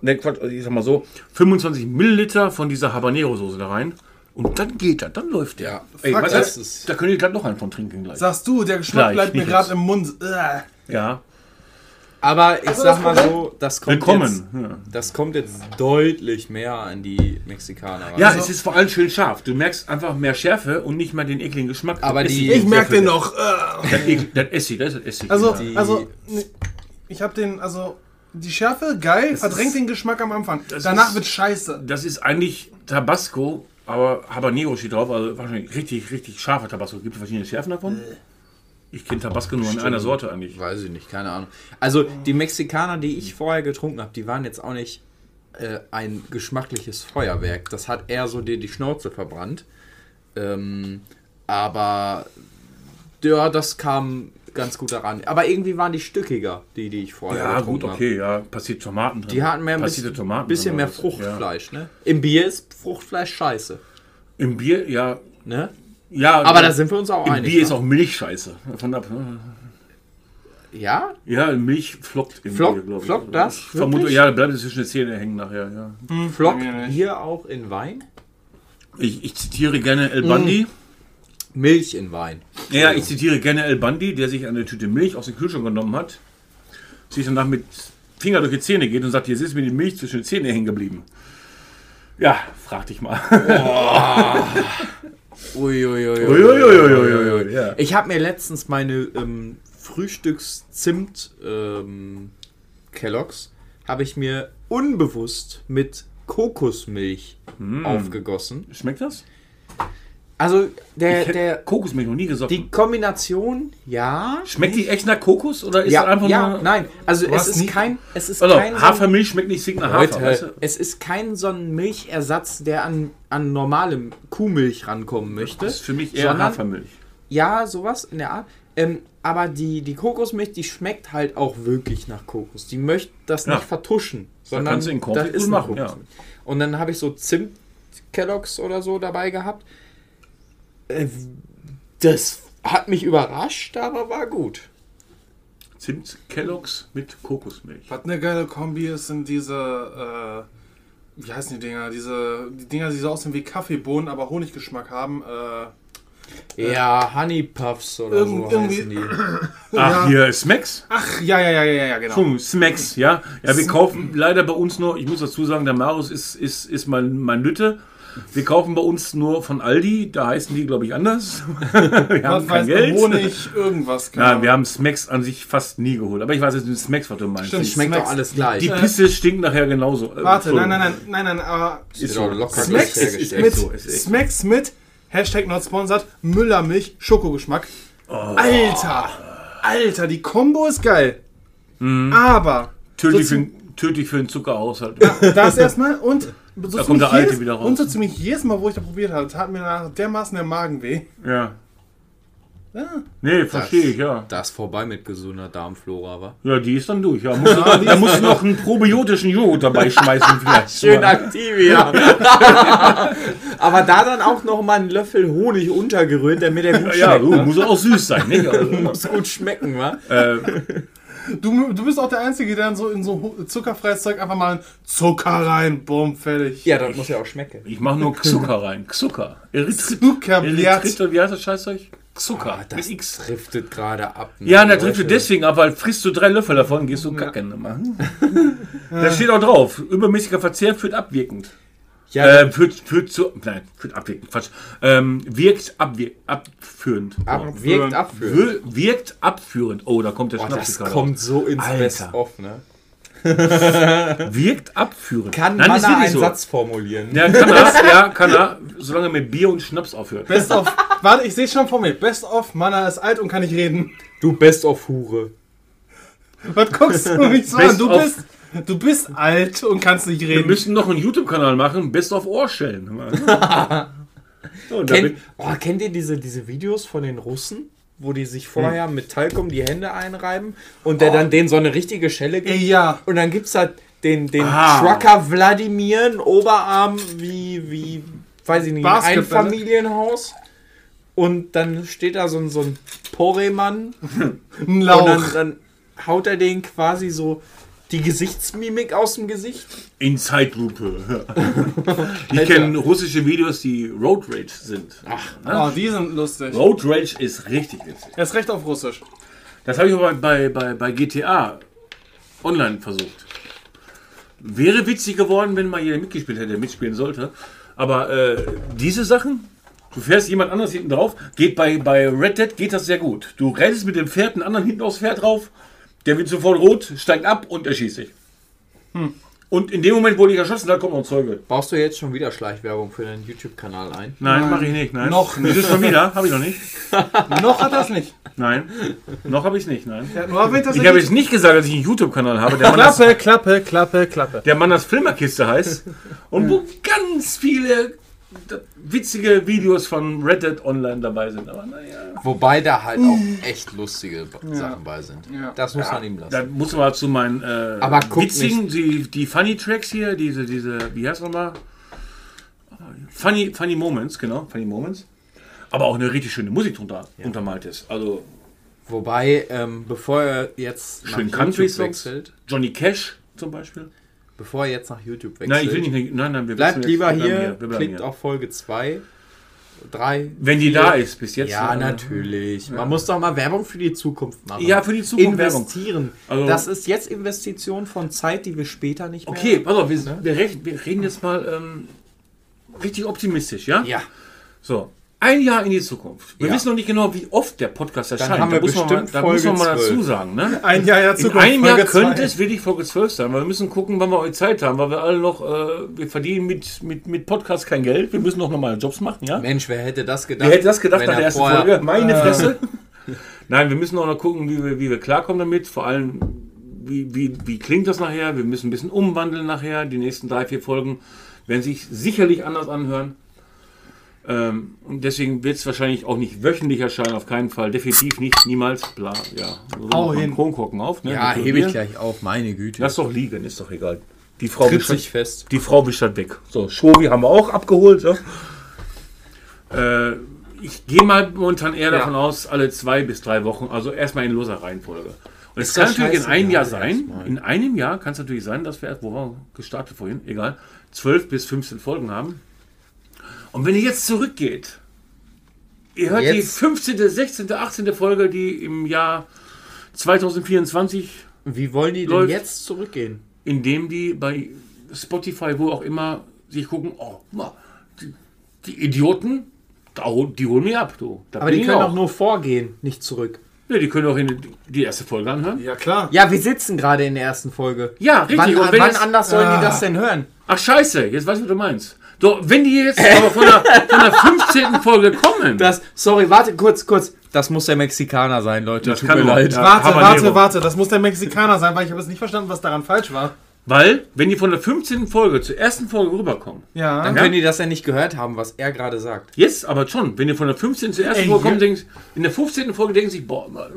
ne Quatsch, ich sag mal so, 25 Milliliter von dieser Habanero-Soße da rein. Und dann geht das, dann läuft der. Ja, Ey, fuck, was, das das ist- da könnt ihr gleich noch einen von trinken gleich. Sagst du, der Geschmack Gleich, bleibt mir nicht gerade jetzt. im Mund. Äh. Ja, Aber ich Also sag mal Problem- so, das kommt, jetzt, willkommen. Ja. das kommt jetzt deutlich mehr an die Mexikaner ran. Ja, Also- es ist vor allem schön scharf. Du merkst einfach mehr Schärfe und nicht mal den ekligen Geschmack. Aber Das die- Essig. Ich merke den noch. Äh. Das, Ekel- das Essig, das ist Essig. Also, Die- also, ne, ich habe den, also, die Schärfe, geil, verdrängt den Geschmack am Anfang. Danach ist- wird scheiße. Das ist eigentlich Tabasco, aber Habanero steht drauf, also wahrscheinlich richtig, richtig scharfer Tabasco. Gibt es verschiedene Schärfen davon? Ich kenne Tabasco nur in einer Sorte eigentlich. Weiß ich nicht, keine Ahnung. Also die Mexikaner, die ich vorher getrunken habe, die waren jetzt auch nicht äh, ein geschmackliches Feuerwerk. Das hat eher so dir die Schnauze verbrannt. Ähm, aber ja, das kam ganz gut daran. Aber irgendwie waren die stückiger, die, die ich vorher Ja, getrunken gut, okay, ja, passiert Tomaten drin. Die hatten mehr ein bisschen, Tomaten bisschen mehr? Fruchtfleisch, ne? Im Bier ist Fruchtfleisch scheiße, Ja. Im Bier, ja. ne? ja Aber da sind wir uns auch Im einig. Bier ist ne? auch Milch scheiße. Von ab? Ja? Ja, Milch flockt im Flock- Bier, glaube ich. flockt das? Ich vermute, Wirklich? ja, da bleibt es zwischen den Zähnen hängen nachher, ja. Flock bei mir nicht. Bier auch in Wein? Ich, ich zitiere gerne El Bandi. Milch in Wein. Ja, ich zitiere gerne El Bandi, der sich eine Tüte Milch aus dem Kühlschrank genommen hat, sich danach mit Finger durch die Zähne geht und sagt, jetzt ist mir die Milch zwischen den Zähnen hängen geblieben. Ja, frag dich mal. Ich habe mir letztens meine ähm, Frühstücks-Zimt ähm, Kelloggs habe ich mir unbewusst mit Kokosmilch aufgegossen. Schmeckt das? Also der, der Kokosmilch noch nie gesoffen. die Kombination, ja. Schmeckt die echt nach Kokos oder ist ja, das einfach ja, nur... nein. Also es ist nie- kein, es ist Also, kein so Hafermilch schmeckt nicht sick nach Hafer, weißt du? es ist kein so ein Milchersatz, der an, an normale Kuhmilch rankommen möchte. Das ist für mich eher sondern- Hafermilch. Ja, sowas in der Art. Ähm, aber die, die Kokosmilch, die schmeckt halt auch wirklich nach Kokos. Die möchte das Ja. nicht vertuschen, sondern kannst du in das Cornflakes ist machen, ja. Und dann habe ich so Zimt Kelloggs oder so dabei gehabt. Äh, Das hat mich überrascht, aber war gut. Zimt Kelloggs mit Kokosmilch. Was eine geile Kombi ist, sind diese, äh, wie heißen die Dinger? Diese, die Dinger, die so aussehen wie Kaffeebohnen, aber Honiggeschmack haben. Äh, Ja, Honey Puffs oder Irgend- so irgendwie- heißen die. Ach, Ja. hier, Smacks? ach, ja, ja, ja, ja, ja, genau. Entschuldigung, Smacks, ja. Ja, wir kaufen leider bei uns nur, ich muss dazu sagen, der Marius ist, ist, ist mein, mein Lütte. Wir kaufen bei uns nur von Aldi, da heißen die, glaube ich, anders. wir haben Was kein weiß Geld. Honig, irgendwas. Ja, Ahnung. wir haben Smacks an sich fast nie geholt. Aber ich weiß jetzt nicht Smacks, was du meinst. Stimmt, Die- Schmeckt Smacks. doch alles gleich. Die Pisse stinkt nachher genauso. Äh, Warte, nein, nein, nein, nein, nein, aber Ist doch so. locker Smacks gleich ist hergestellt. mit, so. Smacks mit Hashtag not sponsored, Müllermilch, Schokogeschmack. Oh. Alter, Alter, die Kombo ist geil. Mhm. Aber Tödlich so für, tödlich für den Zuckerhaushalt. das erstmal und so Da kommt der Alte jedes, wieder raus. Und so ziemlich jedes Mal, wo ich da probiert habe, tat mir nach dermaßen der Magen weh. Ja. Ja. Nee, verstehe ich, ja. Da ist vorbei mit gesunder Darmflora, wa? Ja, die ist dann durch. Ja, musst du, da musst du noch einen probiotischen Joghurt dabei schmeißen vielleicht. Schön aktiv, ja. Aber da dann auch noch mal einen Löffel Honig untergerührt, damit der gut Ja, schmeckt. uh, ne? muss auch süß sein, nicht? Also, Muss gut schmecken, wa? äh, Du, du bist auch der Einzige, der in so, in so zuckerfreies Zeug einfach mal Zucker rein, bumm, fertig. Ja, das muss ja auch schmecken. ich mache nur Zucker rein. Zucker. Erythrit, wie heißt das Scheißzeug? Zucker. Ah, das X. driftet gerade ab. ne? Ja, und da Leute. driftet deswegen ab, weil frisst du drei Löffel davon, gehst du kacken. immer. Da steht auch drauf, übermäßiger Verzehr führt abwirkend. Ja, Äh, führt, führt zu, nein, führt abwirkend, Quatsch. Ähm, wirkt abwir abführend. ab, wirkt abführend. Wir, wirkt abführend. Oh, da kommt der Boah, Schnaps das gerade kommt so ins Alter. Best-of, ne? raus. Wirkt abführend. Kann Nein, man einen so. Satz formulieren? Ja, kann er, ja, kann er, solange er mit Bier und Schnaps aufhört. Best of. Warte, ich sehe schon vor mir. Best of, Mana ist alt und kann nicht reden. Du Best-of-Hure. Was guckst du mich so an? Best Du of- bist. Du bist alt und kannst nicht Wir reden. müssen noch einen YouTube-Kanal machen, Best of Ohrstellen. so, und oh, kennt ihr diese, diese Videos von den Russen? Wo die sich vorher mit Talkum die Hände einreiben und der dann denen so eine richtige Schelle gibt. Ey, ja. Und dann gibt es halt den, den Ah. Trucker Wladimir, einen Oberarm wie, wie, weiß ich nicht, ein Basketball. Einfamilienhaus. Und dann steht da so ein, so ein Poremann Ein und Lauch. dann, dann haut er den quasi so die Gesichtsmimik aus dem Gesicht. in Zeitlupe. ich kenne russische Videos, die Road Rage sind. Oh, die sind lustig. Road Rage ist richtig witzig. Er ist recht auf Russisch. Das habe ich aber bei, bei, bei GTA online versucht. Wäre witzig geworden, wenn mal jeder mitgespielt hätte, der mitspielen sollte. Aber äh, diese Sachen, du fährst jemand anders hinten drauf, geht bei, bei Red Dead geht das sehr gut. Du rennst mit dem Pferd einen anderen hinten aufs Pferd drauf, der wird sofort rot, steigt ab und erschießt dich. Und in dem Moment, wo ich erschossen habe, kommt noch ein Zeuge. Baust du jetzt schon wieder Schleichwerbung für deinen YouTube-Kanal ein? Nein, Nein. mache ich nicht. Nein. Noch Das ist schon wieder, habe ich noch nicht. Noch hat er es nicht. Nein, noch habe ich es nicht. Nein. Nur erwähnt, Ich habe jetzt nicht gesagt, dass ich einen YouTube-Kanal habe. Der Mann, das, Klappe, Klappe, Klappe, Klappe. der Mann das Filmerkiste heißt. Und wo ganz viele witzige Videos von Red Dead Online dabei sind. Aber naja. Wobei da halt auch echt lustige Sachen bei sind. Ja. Das muss man ihm lassen. Da muss man zu meinen äh, Aber witzigen, die, die Funny Tracks hier, diese, diese, wie heißt nochmal? Funny, funny Moments, genau, Funny Moments. Aber auch eine richtig schöne Musik drunter untermalt ist. Also Wobei, ähm, bevor er jetzt schön Country-Songs. wechselt, Johnny Cash zum Beispiel. Bevor er jetzt nach YouTube wechselt, Nein, ich will nicht. Nein, nein, wir bleibt lieber hier, bleiben klickt hier. auf Folge 2, 3. Wenn die da ist, bis jetzt. Ja, äh, natürlich. Man muss doch mal Werbung für die Zukunft machen. Ja, für die Zukunft. Investieren. Also- das ist jetzt Investition von Zeit, die wir später nicht mehr Okay, pass auf, wir, rechnen, wir reden jetzt mal ähm, richtig optimistisch, ja? Ja. So, ein Jahr in die Zukunft. Wir Ja. wissen noch nicht genau, wie oft der Podcast erscheint. haben wir da muss man mal, bestimmt muss man mal dazu 12. sagen, ne? Ein Jahr ja In Zukunft. einem Jahr Folge könnte zwei. es wirklich Folge 12 sein, weil wir müssen gucken, wann wir heute Zeit haben, weil wir alle noch, äh, wir verdienen mit, mit, mit Podcast kein Geld. Wir müssen noch normale Jobs machen, ja? Mensch, wer hätte das gedacht? Wer hätte das gedacht nach der er ersten vorher- Folge? Meine Fresse. Nein, wir müssen auch noch gucken, wie wir, wie wir klarkommen damit. Vor allem, wie, wie, wie klingt das nachher? Wir müssen ein bisschen umwandeln nachher. Die nächsten drei, vier Folgen werden sich sicherlich anders anhören. Ähm, und deswegen wird es wahrscheinlich auch nicht wöchentlich erscheinen, auf keinen Fall. Definitiv nicht, niemals. Bla, ja. So Hau macht man hin. Kronkorken auf. Ne? Ja, hebe ich gleich auf, meine Güte. Lass doch liegen, ist doch egal. Die Frau wischt sich fest. die Frau wischt das weg. So, Schovi haben wir auch abgeholt. So. Äh, ich gehe mal momentan eher Ja. davon aus, alle zwei bis drei Wochen, also erstmal in loser Reihenfolge. Und es kann natürlich in einem Jahr sein, erstmal. in einem Jahr kann es natürlich sein, dass wir, wo wir gestartet vorhin, egal, 12 bis 15 Folgen haben. Und wenn ihr jetzt zurückgeht, ihr hört die Jetzt? 15., 16., 18. Folge, die im Jahr 2024 Wie wollen die denn Läuft. jetzt zurückgehen? indem die bei Spotify, wo auch immer, sich gucken, oh, die, die Idioten, die holen mich ab, du. Da Aber die können auch. auch nur vorgehen, nicht zurück. Ja, die können auch in die, die erste Folge anhören. Ja, klar. Ja, wir sitzen gerade in der ersten Folge. Ja, richtig. Wann, Und wenn wann jetzt- anders sollen Ah. die das denn hören? Ach, scheiße, jetzt weiß ich, was du meinst. So, wenn die jetzt aber von der, von der 15. Folge kommen, Das, sorry, warte, kurz, kurz. Das muss der Mexikaner sein, Leute. Das Tut kann mir leid. ja. Warte, Habanero. warte, warte. Das muss der Mexikaner sein, weil ich habe jetzt nicht verstanden, was daran falsch war. weil, wenn die von der 15. Folge zur ersten Folge rüberkommen, Ja. Dann können die das ja nicht gehört haben, was er gerade sagt. jetzt aber schon, wenn die von der 15. zur ersten Ey, Folge kommen, ja. denken, in der 15. Folge denken sie, boah, mal,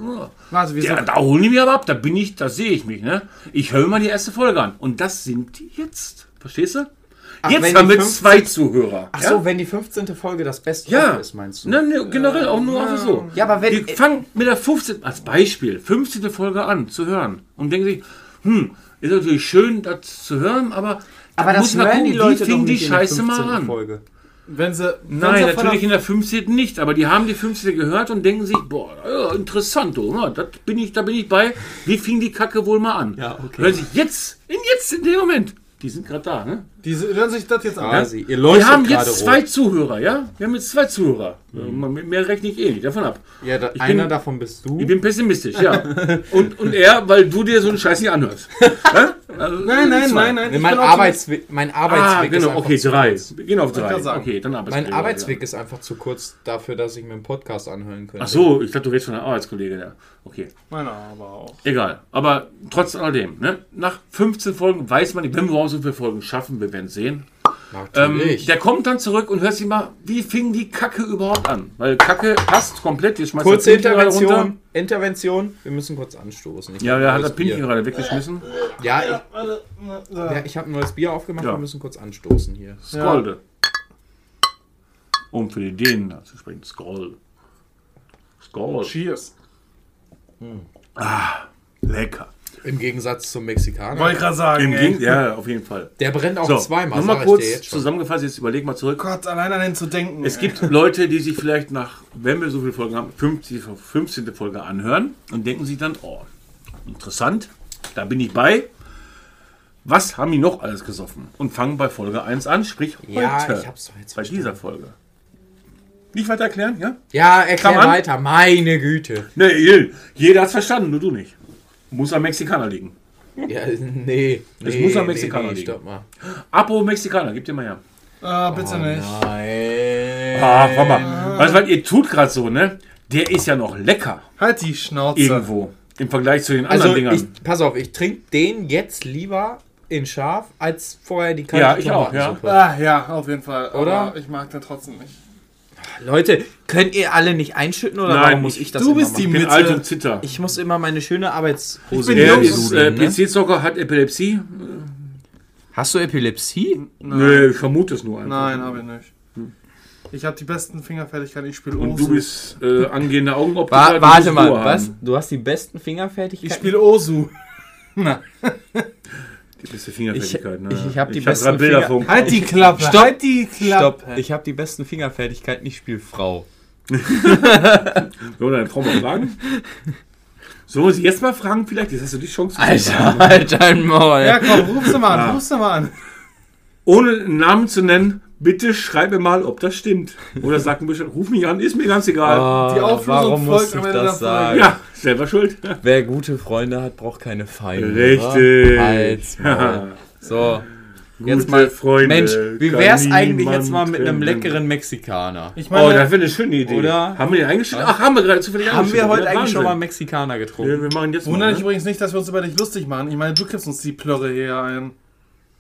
Warte, wir Ja, sind. da holen die mich aber ab, da bin ich, da sehe ich mich, ne? Ich höre mal die erste Folge an. Und das sind die jetzt. Verstehst du? Ach, jetzt wenn haben die wir 15 zwei Zuhörer. Ach ja? so, wenn die 15. Folge das Beste ja. ist, meinst du? Ne, ne, generell auch nur einfach so. Ja, aber wenn- Die fangen mit der 15. als Beispiel, 15. Folge an zu hören und denken sich, hm, ist natürlich schön, das zu hören, aber. da Aber das muss man hören die Leute die nicht in der Scheiße 15. mal an. Folge. Wenn sie. wenn Nein, sie natürlich der- in der 15. nicht, aber die haben die 15. gehört und denken sich, boah, ja, interessant, oh, na, das bin ich, da bin ich bei. Wie fing die Kacke wohl mal an? Ja, okay. Hören sich jetzt, in jetzt, in dem Moment, die sind gerade da, ne? Die hören sich das jetzt an. Ihr Wir haben jetzt rot. zwei Zuhörer, ja? Wir haben jetzt zwei Zuhörer. Mit mehr rechne ich eh nicht, davon ab. Ja, da, Ich einer bin- davon bist du. Ich bin pessimistisch, ja. Und, und er, weil du dir so einen Scheiß nicht anhörst. ja? Nein, nein, nein, nein. Mein. Arbeitsweg, mein Arbeitsweg Ah, ist genau, einfach okay, zu drei. Wir gehen auf drei. Okay, dann. Mein Arbeitsweg ist einfach zu kurz dafür, dass ich mir einen Podcast anhören könnte. Ach so, ich dachte, du redest von der Arbeitskollege. Ja. Okay, Meiner aber auch. egal. Aber trotz alledem, ne? nach 15 Folgen weiß man nicht, wenn wir überhaupt so viele Folgen schaffen, wir werden sehen. Ähm, der kommt dann zurück und hört sich mal, wie fing die Kacke überhaupt an? Weil Kacke passt komplett, die schmeißt Kurze. Intervention. Intervention. Wir müssen kurz anstoßen. Ich Ja, ein hat das Pinchen Bier. gerade weggeschmissen. Ja, ich, ja, ich habe ein neues Bier aufgemacht. Ja. Wir müssen kurz anstoßen hier. Skolde. Um für die Dänen zu sprechen. Skoll. Skoll. Cheers. Lecker. Im Gegensatz zum Mexikaner. Wollte ich gerade sagen, Im ey. Gegen ja, auf jeden Fall. Der brennt auch So, zweimal. nochmal sag ich kurz dir jetzt schon. zusammengefasst, jetzt überleg mal zurück. Gott, allein an den zu denken. Es ey. gibt Leute, die sich vielleicht nach, wenn wir so viele Folgen haben, 50, 15. Folge anhören und denken sich dann, oh, interessant, da bin ich bei. Was haben die noch alles gesoffen? Und fangen bei Folge 1 an, sprich heute. Ja, ich hab's doch jetzt bei verstanden. dieser Folge. Nicht weiter erklären, ja? Ja, erklär weiter. Meine Güte. Nee, jeder hat's verstanden, nur du nicht. Muss am Mexikaner liegen. Ja, nee. Es nee, muss am nee, Mexikaner nee, liegen. Stopp mal. Apo Mexikaner, gib dir mal her. Ah, bitte nicht. Nein. Ah, komm mal. Weißt du was, ihr tut gerade so, ne? Der ist ja noch lecker. Halt die Schnauze. Irgendwo. Im Vergleich zu den Also, anderen Dingern. ich, pass auf, ich trinke den jetzt lieber in scharf, als vorher die kalte Ja, ich auch, ja. Ah, ja, auf jeden Fall. Oder? Aber ich mag den trotzdem nicht. Leute, könnt ihr alle nicht einschütten oder Nein, warum muss ich- ich das du immer bist die machen? Ich Mitte. alt und zitter. Ich muss immer meine schöne Arbeitshose bin Er jung. ist äh, ne? PC-Zocker, hat Epilepsie. Hast du Epilepsie? Nö, ich vermute es nur einfach. Nein, habe ich nicht. Ich habe die besten Fingerfertigkeiten. Ich spiele Und Osu. du bist äh, angehende Augenoptiker. Wa warte mal, was? Du hast die besten ich Fingerfertigkeiten? spiele Osu. Die beste Fingerfertigkeit, ne? ich- ich hab die hab besten grad Bilder Finger- vom... Halt die Klappe. Stopp. Halt die Klappe. Stopp, ich habe die besten Fingerfertigkeiten, ich spiele Frau. Wir deine Frau mal fragen? Sollen wir sie jetzt mal fragen vielleicht? Jetzt hast du die Chance. fragen. halt dein Maul. Ja, komm, ruf sie mal an. Ah. Ruf sie mal an. Ohne einen Namen zu nennen, bitte schreib mir mal, ob das stimmt. Oder sag mir Bescheid, ruf mich an, ist mir ganz egal. Die Auflösung warum muss folgt ich am Ende das der Folge. sagen? ja, selber schuld. Wer gute Freunde hat, braucht keine Feinde. Richtig. Maul. So, jetzt Gute mal. Freunde Mensch, wie wär's eigentlich jetzt mal mit einem leckeren Mexikaner? Ich Oh, meine, das wäre eine schöne Idee. Oder? Haben wir den eingestellt? Ach, haben wir gerade zufällig Haben wir heute Ja, eigentlich schon mal. Mexikaner Ja, getrunken? wir machen jetzt wundere mal. dich Ne? übrigens nicht, dass wir uns über dich lustig machen. Ich meine, du kippst uns die Plörre hier ein.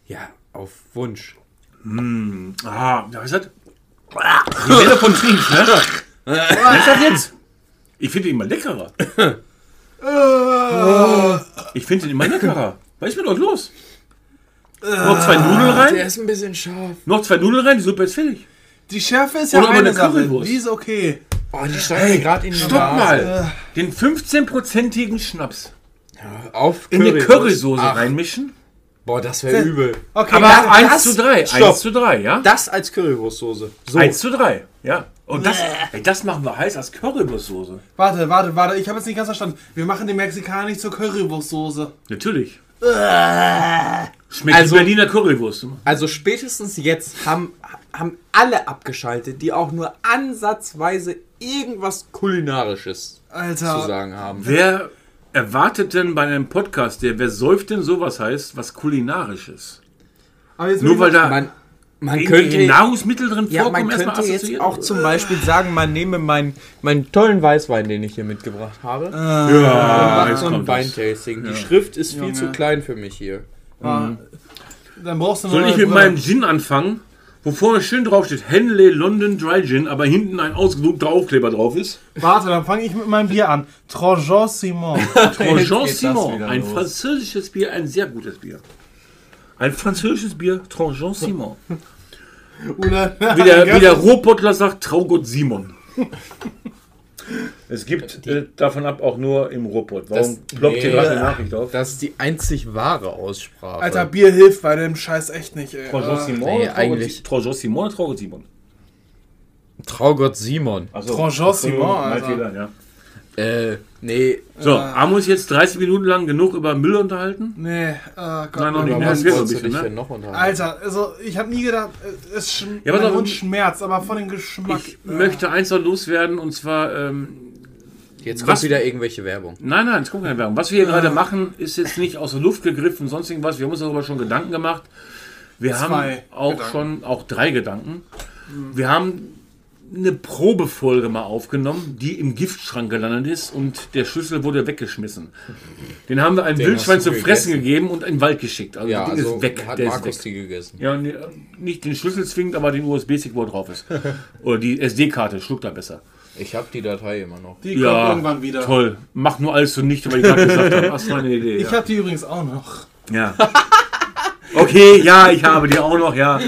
Ja, auf Wunsch. Ah, was ist das? Die Welle von Triebs, ne? Was ist das jetzt? Ich finde ihn immer leckerer. Ich finde ihn immer leckerer. Was ist mit euch los? Noch zwei Nudeln rein? Der ist ein bisschen scharf. Noch zwei Nudeln rein, die Suppe ist fertig. Die Schärfe ist ja Oder aber eine eine Sache. Currywurst. Die ist okay. Oh, die steigt mir gerade in die Stopp Nase. mal. Den 15-prozentigen Schnaps Auf in eine. Currysoße Ach, reinmischen. Boah, das wäre übel. Okay, Aber das- 1 das- zu 3. Stopp. 1 zu 3, ja? Das als Currywurstsoße. So. 1 zu 3, ja. Und das, ey, das machen wir heiß als Currywurstsoße. Warte, warte, warte. Ich habe jetzt nicht ganz verstanden. Wir machen den Mexikaner nicht zur Currywurstsoße. Natürlich. Schmeckt Also- Berliner Currywurst. Also spätestens jetzt haben, haben alle abgeschaltet, die auch nur ansatzweise irgendwas Kulinarisches zu Alter. sagen haben. Wer erwartet denn bei einem Podcast, der wer säuft denn sowas heißt, was kulinarisches? Aber jetzt Nur weil da Man, man könnte, Nahrungsmittel drin ja, vorkommen, man erstmal könnte jetzt auch zum Beispiel sagen, man nehme meinen, meinen tollen Weißwein, den ich hier mitgebracht habe, und ja, macht jetzt so ein. Weintasting. Die Schrift ist viel Junge. zu klein für mich hier. Ah, Dann brauchst du Soll ich mit Brille. meinem Gin anfangen, wo vorne schön drauf steht Henley London Dry Gin, aber hinten ein ausgedruckter Aufkleber drauf ist? Warte, dann fange ich mit meinem Bier an. Trojan Simon. Das Simon, ein los. französisches Bier, ein sehr gutes Bier. Ein französisches Bier, Jean Simon. Oder, Wie der, wie der Ruhrpottler sagt, Traugott Simon. Es gibt äh, davon ab auch nur im Ruhrpott. Warum Das- ploppt hier nee. gerade eine Nachricht auf? Das ist die einzig wahre Aussprache. Alter, Bier hilft bei dem Scheiß echt nicht, ey. Traugott Äh, Simon? nee, eigentlich- Traugott Simon oder Traugott Simon? Traugott Simon. Also, Traugott Simon, mein Alter. Fehler, ja. Äh, nee, So, haben wir uns jetzt 30 Minuten lang genug über Müll unterhalten? Nee, äh, Gott. Nein, noch nicht. ne? was wolltest du dich ne? denn noch unterhalten? Alter, also ich habe nie gedacht, äh, es schm Ja, mein auf, Mund schmerzt, aber von dem Geschmack. Ich möchte eins noch loswerden und zwar, ähm, Jetzt kommt Was- wieder irgendwelche Werbung. Nein, nein, es kommt keine Werbung. Was wir hier gerade machen, ist jetzt nicht aus der Luft gegriffen, sonst irgendwas. Wir haben uns darüber schon Gedanken gemacht. Wir haben Zwei auch Gedanken. schon auch drei Gedanken. Wir haben eine Probefolge mal aufgenommen, die im Giftschrank gelandet ist und der Schlüssel wurde weggeschmissen. Den haben wir einem Den Wildschwein hast zu fressen gegessen. gegeben und in den Wald geschickt. Also Ja, das Ding also ist weg. hat der Markus ist weg. die gegessen. Ja, nicht den Schlüssel zwingend, aber den USB-Stick, wo er drauf ist. Oder die SD-Karte, schluckt er besser. Ich habe die Datei immer noch. Die kommt irgendwann wieder. Toll. Mach nur alles zunichte, weil ich gerade gesagt habe, das war eine Idee. Ich ja. habe die übrigens auch noch. Ja. Okay, ja, ich habe die auch noch, ja.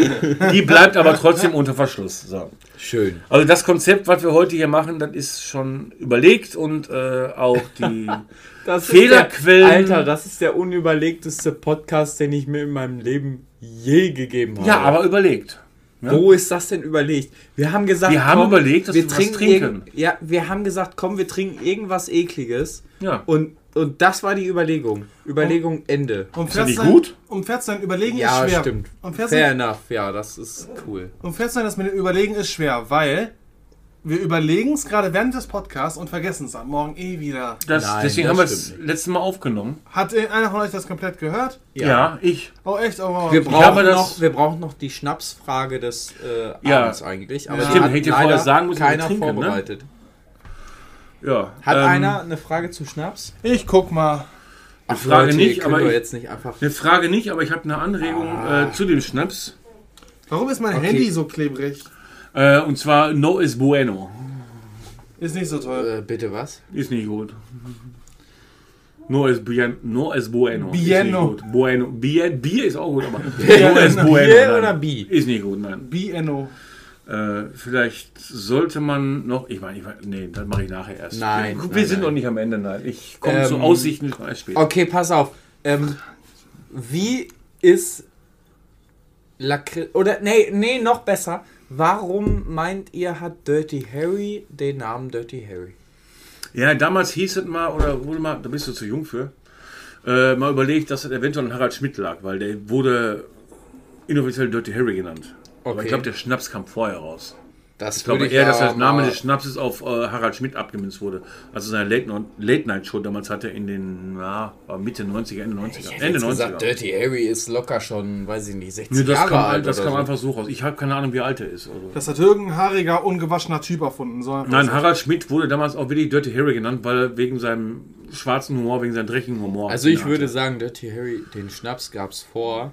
Die bleibt aber trotzdem unter Verschluss. So. Schön. Also das Konzept, was wir heute hier machen, das ist schon überlegt und äh, auch die Das Fehlerquellen. Alter, das ist der unüberlegteste Podcast, den ich mir in meinem Leben je gegeben habe. Ja, aber überlegt. Wo ist das denn überlegt? Wir haben gesagt, Wir haben überlegt, dass wir wir was trinken. Ja, wir haben gesagt, komm, wir trinken irgendwas ekliges. Ja. Und, und das war die Überlegung. Überlegung Ende. Um Ist ja nicht sein- gut? Um fair zu sein, überlegen Ja, ist schwer. stimmt. Um fair, zu Fair sein, enough, ja, das ist cool. um fair zu sein, das mit dem Überlegen ist schwer, weil wir überlegen es gerade während des Podcasts und vergessen es am Morgen eh wieder. Das, Nein, deswegen das haben wir es stimmt letztes Mal aufgenommen. Hat einer von euch das komplett gehört? Ja, ich. Oh, echt? Oh, Wir brauchen, habe das- noch, wir brauchen noch die Schnapsfrage des äh, Ja. Abends eigentlich. Aber Ja. die Stimmt, hat hätte ich leider vorher sagen müssen, keiner trinken, ne? Ja. Hat ähm, einer eine Frage zu Schnaps? Ich guck mal. Eine Frage Leute, nicht, aber ich, jetzt nicht einfach. eine Frage nicht, aber ich habe eine Anregung Ah. äh, zu dem Schnaps. Warum ist mein Okay. Handy so klebrig? Äh, und zwar No es bueno. Ist nicht so toll. Äh, bitte was? Ist nicht gut. No es, bien, no es bueno. Ist Bieno. nicht gut. Bueno. Bier, Bier ist auch gut, aber no es bueno. Bier oder Bi? Ist nicht gut, nein. BNO. Äh, vielleicht sollte man noch. Ich meine, ich mein, nee, das mache ich nachher erst. Nein, Wir, nein, sind nein. noch nicht am Ende, nein. Ich komme Ähm, zu Aussichten später. Okay, pass auf. Ähm, wie ist Lakritz. Oder, nee, nee, noch besser. Warum meint ihr, hat Dirty Harry den Namen Dirty Harry? Ja, damals hieß es mal, oder wurde mal, da bist du zu jung für, äh, mal überlegt, dass es eventuell an Harald Schmidt lag, weil der wurde inoffiziell Dirty Harry genannt. Aber Okay. ich glaube, der Schnaps kam vorher raus. Das Ich glaube würde eher, dass der Name des Schnapses auf äh, Harald Schmidt abgemünzt wurde. Also seine Late-Night-Show damals hatte in den war Mitte 90er, Ende 90er. Ich Ende jetzt 90er. gesagt, Dirty Harry ist locker schon, weiß ich nicht, 60 Nee, das Jahre kam, alt das oder kam so. einfach so raus. Ich habe keine Ahnung, wie alt er ist. Also. Das hat irgendein haariger, ungewaschener Typ erfunden. So Nein. Harald Schmidt wurde damals auch wirklich Dirty Harry genannt, weil er wegen seinem schwarzen Humor, wegen seinem dreckigen Humor. Also ich hatte. würde sagen, Dirty Harry, den Schnaps gab es vor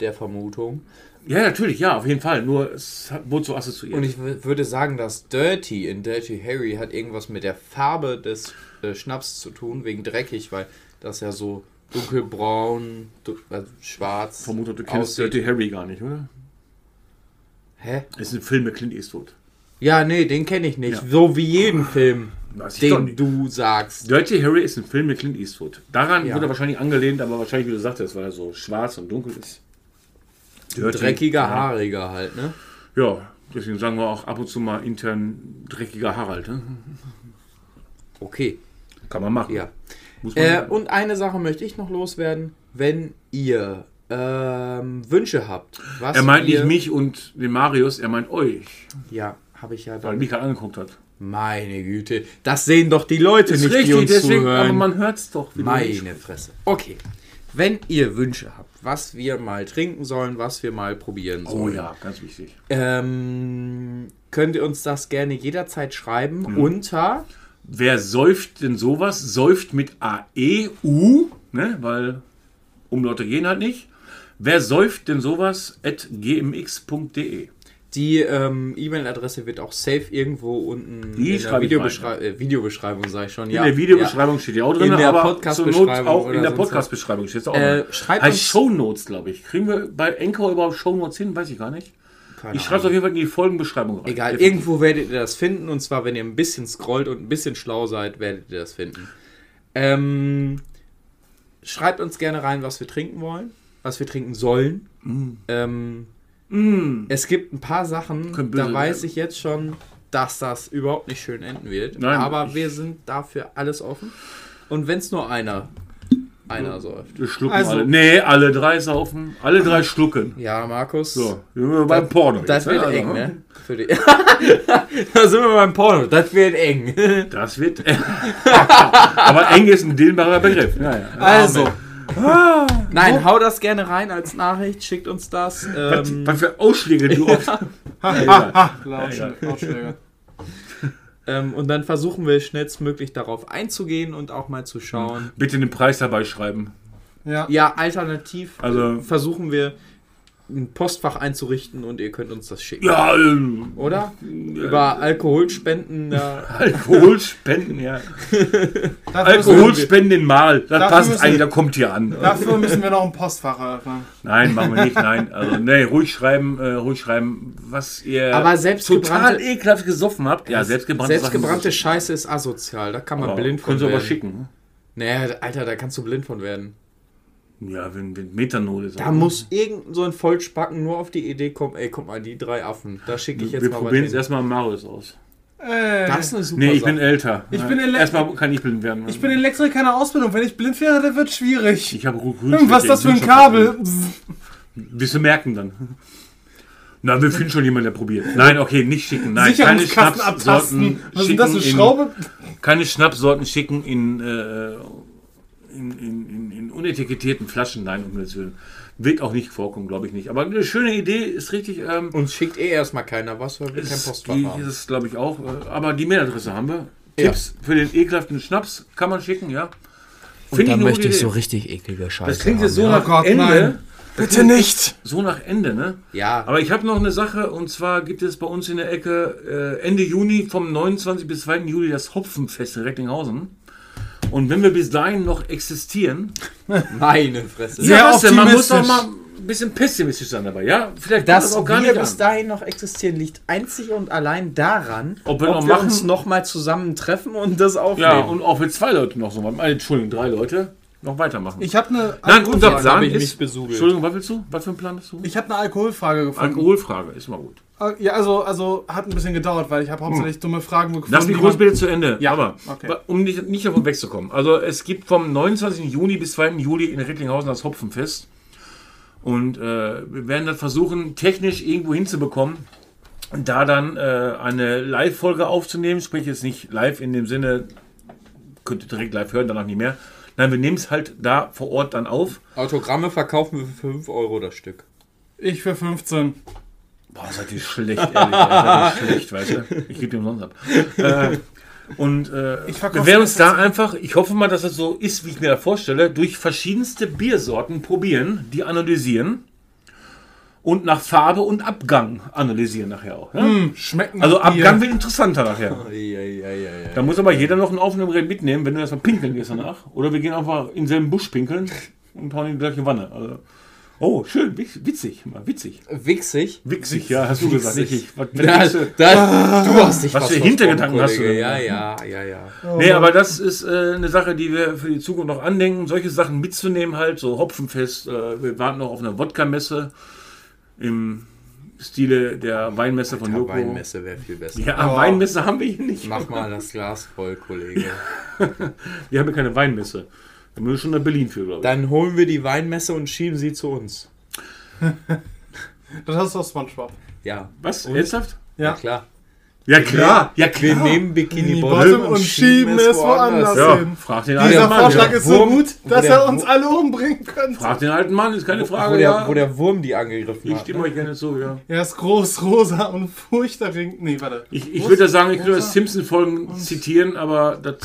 der Vermutung. Ja, natürlich, ja, auf jeden Fall. Nur es wurde so assoziiert. Und ich würde sagen, dass Dirty in Dirty Harry hat irgendwas mit der Farbe des äh, Schnaps zu tun, wegen dreckig, weil das ja so dunkelbraun, du äh, schwarz. vermute, du kennst aussieht. Dirty Harry gar nicht, oder? Hä? Das ist ein Film mit Clint Eastwood. Ja, nee, den kenne ich nicht. Ja. So wie jeden Film, Weiß den du sagst. Dirty Harry ist ein Film mit Clint Eastwood. Daran Ja. wurde er wahrscheinlich angelehnt, aber wahrscheinlich, wie du sagtest, weil er so schwarz und dunkel ist. Dirty. Dreckiger, ja. haariger halt, ne? Ja, deswegen sagen wir auch ab und zu mal intern dreckiger Harald. Ne? Okay, Kann man machen. ja. Man Äh, und eine Sache möchte ich noch loswerden. Wenn ihr ähm, Wünsche habt, was er meint nicht mich und den Marius, er meint euch, Ja, habe ich ja weil dann. mich gerade angeguckt hat. Meine Güte, das sehen doch die Leute nicht, die uns deswegen, zuhören. aber man hört es doch. Meine Fresse. Okay, wenn ihr Wünsche habt, was wir mal trinken sollen, was wir mal probieren Oh sollen, ja, ganz wichtig. ähm, könnt ihr uns das gerne jederzeit schreiben Mhm. unter Wer säuft denn sowas? Säuft mit AEU, ne? weil Umlaute gehen halt nicht. Wer säuft denn sowas? At gmx.de. die ähm, E-Mail-Adresse wird auch safe irgendwo unten Die in der Videobeschrei äh, Videobeschreibung, sage ich schon. In der Videobeschreibung steht die auch drin, In der aber Podcast-Beschreibung zur Not auch in der. Podcast-Beschreibung steht es auch Äh, schreibt Heißt uns- Shownotes, glaube ich. Kriegen wir bei Anchor überhaupt Shownotes hin? Weiß ich gar nicht. Keine Ich schreibe es auf jeden Fall in die Folgenbeschreibung rein. Egal, Definitiv. irgendwo werdet ihr das finden und zwar, wenn ihr ein bisschen scrollt und ein bisschen schlau seid, werdet ihr das finden. Ähm, schreibt uns gerne rein, was wir trinken wollen, was wir trinken sollen. Ähm, Mm. es gibt ein paar Sachen, da weiß ich jetzt schon, dass das überhaupt nicht schön enden wird. Nein, aber wir sind dafür alles offen. Und wenn es nur einer Einer säuft. Wir schlucken Also- alle. Nee, alle drei saufen. Alle drei schlucken. Ja, Markus. So, sind wir beim Porno. Das jetzt, wird ne? eng, Also, ne? Für die. da sind wir beim Porno. Das wird eng. Das wird. Aber eng ist ein dehnbarer Begriff. Ja, ja. Also, Nein, hau das gerne rein als Nachricht. Schickt uns das. Was, Ähm, was für Ausschläge du oft. Lautschläge. ähm, und dann versuchen wir schnellstmöglich darauf einzugehen und auch mal zu schauen. Bitte den Preis dabei schreiben. Ja. Ja, alternativ Also- versuchen wir ein Postfach einzurichten und ihr könnt uns das schicken. Ja, ähm, Oder? Über Alkoholspenden. Da Alkoholspenden, ja. Alkoholspenden mal. Das Dafür passt müssen- eigentlich, da kommt hier an. dafür müssen wir noch ein Postfach eröffnen. Nein, machen wir nicht, nein. Also, nee, ruhig schreiben, äh, ruhig schreiben, was ihr Aber total ekelhaft gesoffen habt. Ja, selbstgebrannte Selbstgebrannte Sachen. Scheiße ist asozial. Da kann man Aber blind von Können sie aber werden. schicken. Naja, Alter, da kannst du blind von werden. Ja, wenn, wenn Methanol ist. Da muss irgend so ein Vollspacken nur auf die Idee kommen, ey, guck mal, die drei Affen, da schicke ich jetzt Wir mal probieren es hin. erstmal Marius aus. Äh, Das ist eine super Nee, ich Sache. bin älter. Ich bin ele- Erstmal kann ich blind werden. ich bin Elektriker in der Ausbildung. Wenn ich blind wäre, dann wird schwierig. Ich habe Hm, Was ist das für ein Kabel? Wirst du merken dann. Na, wir finden schon jemanden, der probiert. Nein, okay, nicht schicken. Nein, keine Schnapssorten abtasten. Was ist das, eine schicken Schraube? In, keine Schnapssorten schicken in, äh, in, in, in, in unetikettierten Flaschen. Nein, um Gottes Willen. Wird auch nicht vorkommen, glaube ich nicht. Aber eine schöne Idee ist richtig. Ähm, Uns schickt eh erstmal keiner was, weil wir kein ist, Postfach die, haben. ist es, glaube ich, auch. äh, Aber die Mailadresse haben wir. Ja. Tipps für den ekelhaften Schnaps kann man schicken, ja. Und Finde dann eine möchte gute ich so richtig eklige Scheiße Das klingt jetzt so Oh nach Gott, Ende. nein. Bitte nicht. So nach Ende, ne? Ja, Aber ich habe noch eine Sache und zwar gibt es bei uns in der Ecke äh, Ende Juni vom 29 bis 2. Juli das Hopfenfest in Recklinghausen. Und wenn wir bis dahin noch existieren, meine Fresse. Sehr was denn? man muss doch mal ein bisschen pessimistisch sein dabei, ja? Vielleicht Dass auch gar wir nicht bis dahin noch existieren, liegt einzig und allein daran, Ob wir noch wir machen- uns nochmal zusammen treffen und das aufnehmen. Ja, und auch mit zwei Leuten noch so, äh, Entschuldigung, drei Leute noch weitermachen. Ich habe eine Nein, unser Alkoholfrage. Plan ich ist. Entschuldigung, was willst du? Was für ein Plan hast du? Ich habe eine Alkoholfrage gefunden. Alkoholfrage, ist mal gut. Äh, Ja, also, also hat ein bisschen gedauert, weil ich habe hauptsächlich dumme Fragen gefunden. Lass mich die kurz bitte zu Ende. Ja, Aber, okay. um nicht, nicht davon wegzukommen. Also, es gibt vom 29. Juni bis 2. Juli in Recklinghausen das Hopfenfest. Und äh, wir werden das versuchen, technisch irgendwo hinzubekommen. Und da dann äh, eine Live-Folge aufzunehmen, sprich jetzt nicht live in dem Sinne, könnt ihr direkt live hören, danach nicht mehr. Nein, wir nehmen es halt da vor Ort dann auf. Autogramme verkaufen wir für 5 Euro das Stück. Ich für 15. Boah, seid ihr schlecht, ehrlich. Seid ihr schlecht, weißt du? Ich gebe dir umsonst ab. Äh, und äh, wir werden uns das da einfach, ich hoffe mal, dass es so ist, wie ich mir das vorstelle, durch verschiedenste Biersorten probieren, die analysieren und nach Farbe und Abgang analysieren nachher auch. Ja? Hm, schmecken Also nach Bier. Abgang wird interessanter nachher. Ja, ja, ja, ja. Da muss aber jeder noch ein Aufnahmegerät mitnehmen, wenn du erstmal pinkeln gehst danach. Oder wir gehen einfach in denselben Busch pinkeln und hauen in die gleiche Wanne. Also, oh, schön, witz- witzig, mal witzig. Wichsig. Witzig, ja, hast du gesagt, nicht ich. Was, Da, da, du hast dich Was für Hintergedanken hast du? Ja, ja, ja, ja. Nee, aber das ist äh, eine Sache, die wir für die Zukunft noch andenken, solche Sachen mitzunehmen, halt, so Hopfenfest. Äh, wir warten noch auf eine Wodka-Messe im Stile der Weinmesse von Der Joko. Weinmesse wäre viel besser. Ja, Weinmesse haben wir hier nicht. Mach mal das Glas voll, Kollege. Wir haben ja keine Weinmesse. Da müssen wir schon nach Berlin für, glaube ich. Dann holen wir die Weinmesse und schieben sie zu uns. Das hast du aus Spongebob. Ja. Was? Und? Ernsthaft? Ja, Ja. klar. Ja, klar. Ja, Wir klar. nehmen Bikini Die Bottom Bottom und schieben es woanders ja, hin. frag den Dieser alten Mann. Vorschlag Ja. ist so Wurm- gut, dass der er uns Wurm- alle umbringen könnte. Frag den alten Mann, ist keine Wo Frage. der, ja. wo der Wurm die angegriffen ich hat. stimme Ne? euch gerne zu, ja. Er ist groß, rosa und furchterregend. Nee, warte. Ich, ich würde sagen, ich könnte das Simpson-Folgen zitieren, aber das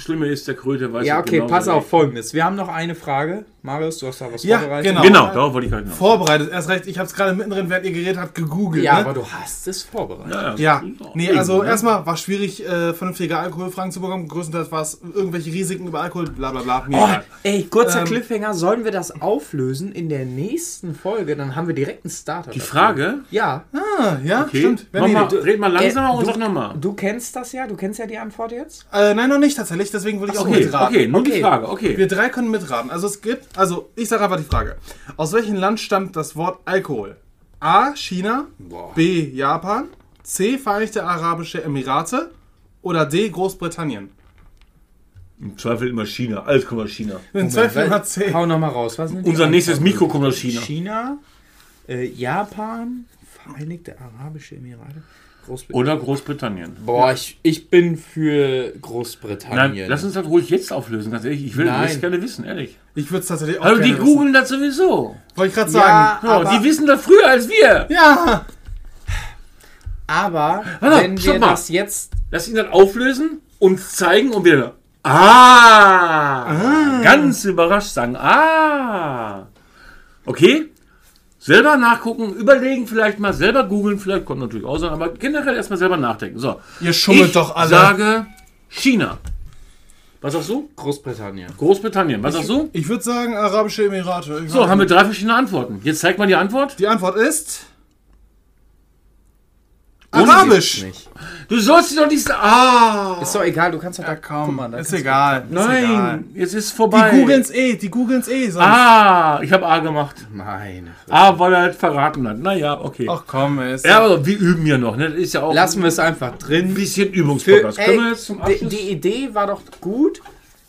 Schlimme ist, der Kröte weiß Ja, es okay, genauso pass auf, folgendes. Wir haben noch eine Frage. Marius, du hast da was Ja, vorbereitet. genau. Genau, darauf wollte ich gerade hinaus. Vorbereitet, erst recht. Ich habe es gerade mittendrin, während ihr geredet habt, gegoogelt. Ja, ne? aber du hast es vorbereitet. Ja, nee, Eben, also ne? erstmal war schwierig, äh, vernünftige Alkoholfragen zu bekommen. Größtenteils war es irgendwelche Risiken über Alkohol, bla bla bla. Oh, ey, kurzer Ähm, Cliffhanger. Sollen wir das auflösen in der nächsten Folge? Dann haben wir direkt einen Starter. Die dafür. Frage, Ja. Ah, ja, okay, stimmt. mal, red mal langsamer Äh, und du- sag nochmal. Du kennst das ja, du kennst ja die Antwort jetzt. äh, nein, noch nicht tatsächlich, deswegen würde ich auch Okay, mitraten. okay, nur die Okay. Frage, okay. Wir drei können mitraten. Also es gibt, also ich sage einfach die Frage. Aus welchem Land stammt das Wort Alkohol? A. China, Boah. B. Japan, C. Vereinigte Arabische Emirate oder D. Großbritannien? Im Zweifel immer China. Alles kommt aus China. In Zweifel hat C. Hau nochmal raus. Was sind die Unser nächstes? Mikro kommt aus China. China, äh, Japan, Vereinigte Arabische Emirate, Großbritannien. Oder Großbritannien. Boah, ich, ich bin für Nein, Großbritannien. lass uns das ruhig jetzt auflösen, ganz ehrlich. Ich will Nein. das gerne wissen, ehrlich. Ich würde es tatsächlich auch Also die googeln das sowieso. Wollte ich gerade Ja, sagen. Ja, aber, die wissen das früher als wir. Ja! aber Warte, wenn wir mal. das jetzt Lass ihn dann auflösen, uns zeigen und wir ah, ganz überrascht sagen, ah. Okay? Selber nachgucken, überlegen, vielleicht mal selber googeln, vielleicht kommt natürlich auch sein, aber generell erstmal selber nachdenken. So. Ihr schummelt ich doch alle. sage China. Was sagst du? Großbritannien. Großbritannien. Was sagst du? Ich würde sagen Arabische Emirate. Ich So, haben wir drei verschiedene Antworten. Jetzt zeig mal die Antwort. Die Antwort ist Arabisch. Du sollst sie doch nicht sagen. Ah. Ist doch egal, du kannst doch da. Komm, guck mal, da ist kannst du- egal. Ist Nein, egal. jetzt ist Die vorbei. googeln's eh, die googeln's eh. Sonst. Ah, ich habe A gemacht. Meine. Ah, weil er halt verraten hat. Naja, okay. Ach komm, ist Ja, aber wir üben ja noch. Ne? Das ist ja auch Lassen wir es einfach ein drin. bisschen Für, Übungspodcast. Können wir jetzt zum die, Abschluss? die Idee war doch gut.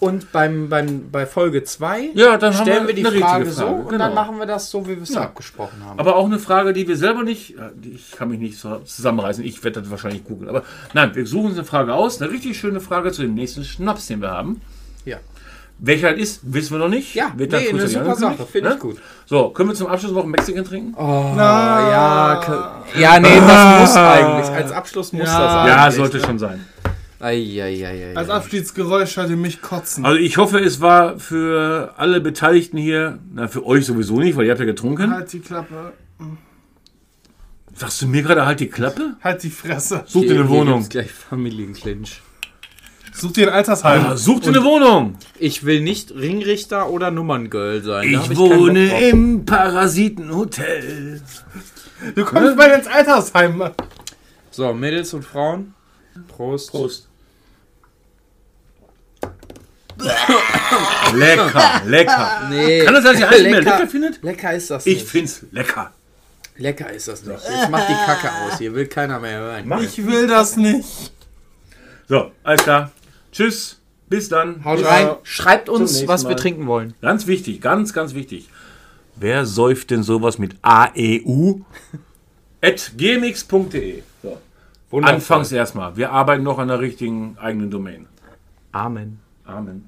Und beim, beim, bei Folge 2 Ja, dann haben stellen wir wir die richtige Frage, so Frage, und genau. dann machen wir das so, wie wir es Ja. abgesprochen haben. aber auch eine Frage, die wir selber nicht. äh, Ich kann mich nicht so zusammenreißen. Ich werde das wahrscheinlich googeln. Aber nein, wir suchen uns eine Frage aus. Eine richtig schöne Frage zu dem nächsten Schnaps, den wir haben. ja, Welcher das ist, wissen wir noch nicht. ja Wird dann nee, eine super Sache, finde ne? ich gut. So, können wir zum Abschluss noch ein Mexican trinken? Oh, Na. ja, ja, nee, das muss eigentlich. Als Abschluss muss Ja. das sein. ja, sollte schon sein. Eieieiei. Als Abschiedsgeräusch hört ihr mich kotzen. Also ich hoffe, es war für alle Beteiligten hier, na für euch sowieso nicht, weil ihr habt ja getrunken. halt die Klappe. Sagst du mir gerade halt die Klappe? Halt die Fresse. Such dir eine Wohnung. gleich Familienclinch. Such dir ein Altersheim. Ah, such dir eine Wohnung. Ich will nicht Ringrichter oder Nummerngirl sein. Ich Bock wohne im Parasitenhotel. Du kommst bald ins Altersheim. So, Mädels und Frauen. Prost. Prost. lecker, lecker. Nee. Kann das sein, dass ihr alles mehr lecker findet? Lecker ist das Ich nicht. find's lecker. Lecker ist das nicht. Jetzt macht die Kacke aus. Hier will keiner mehr hören. Ich will das nicht. So, alles klar. Tschüss. Bis dann. Haut Ja. rein. Schreibt uns, was wir Mal. trinken wollen. Ganz wichtig, ganz, ganz wichtig. Wer säuft denn sowas mit AEU? at gmx.de. So. Anfangs erstmal. Wir arbeiten noch an der richtigen eigenen Domain. Amen. Amen.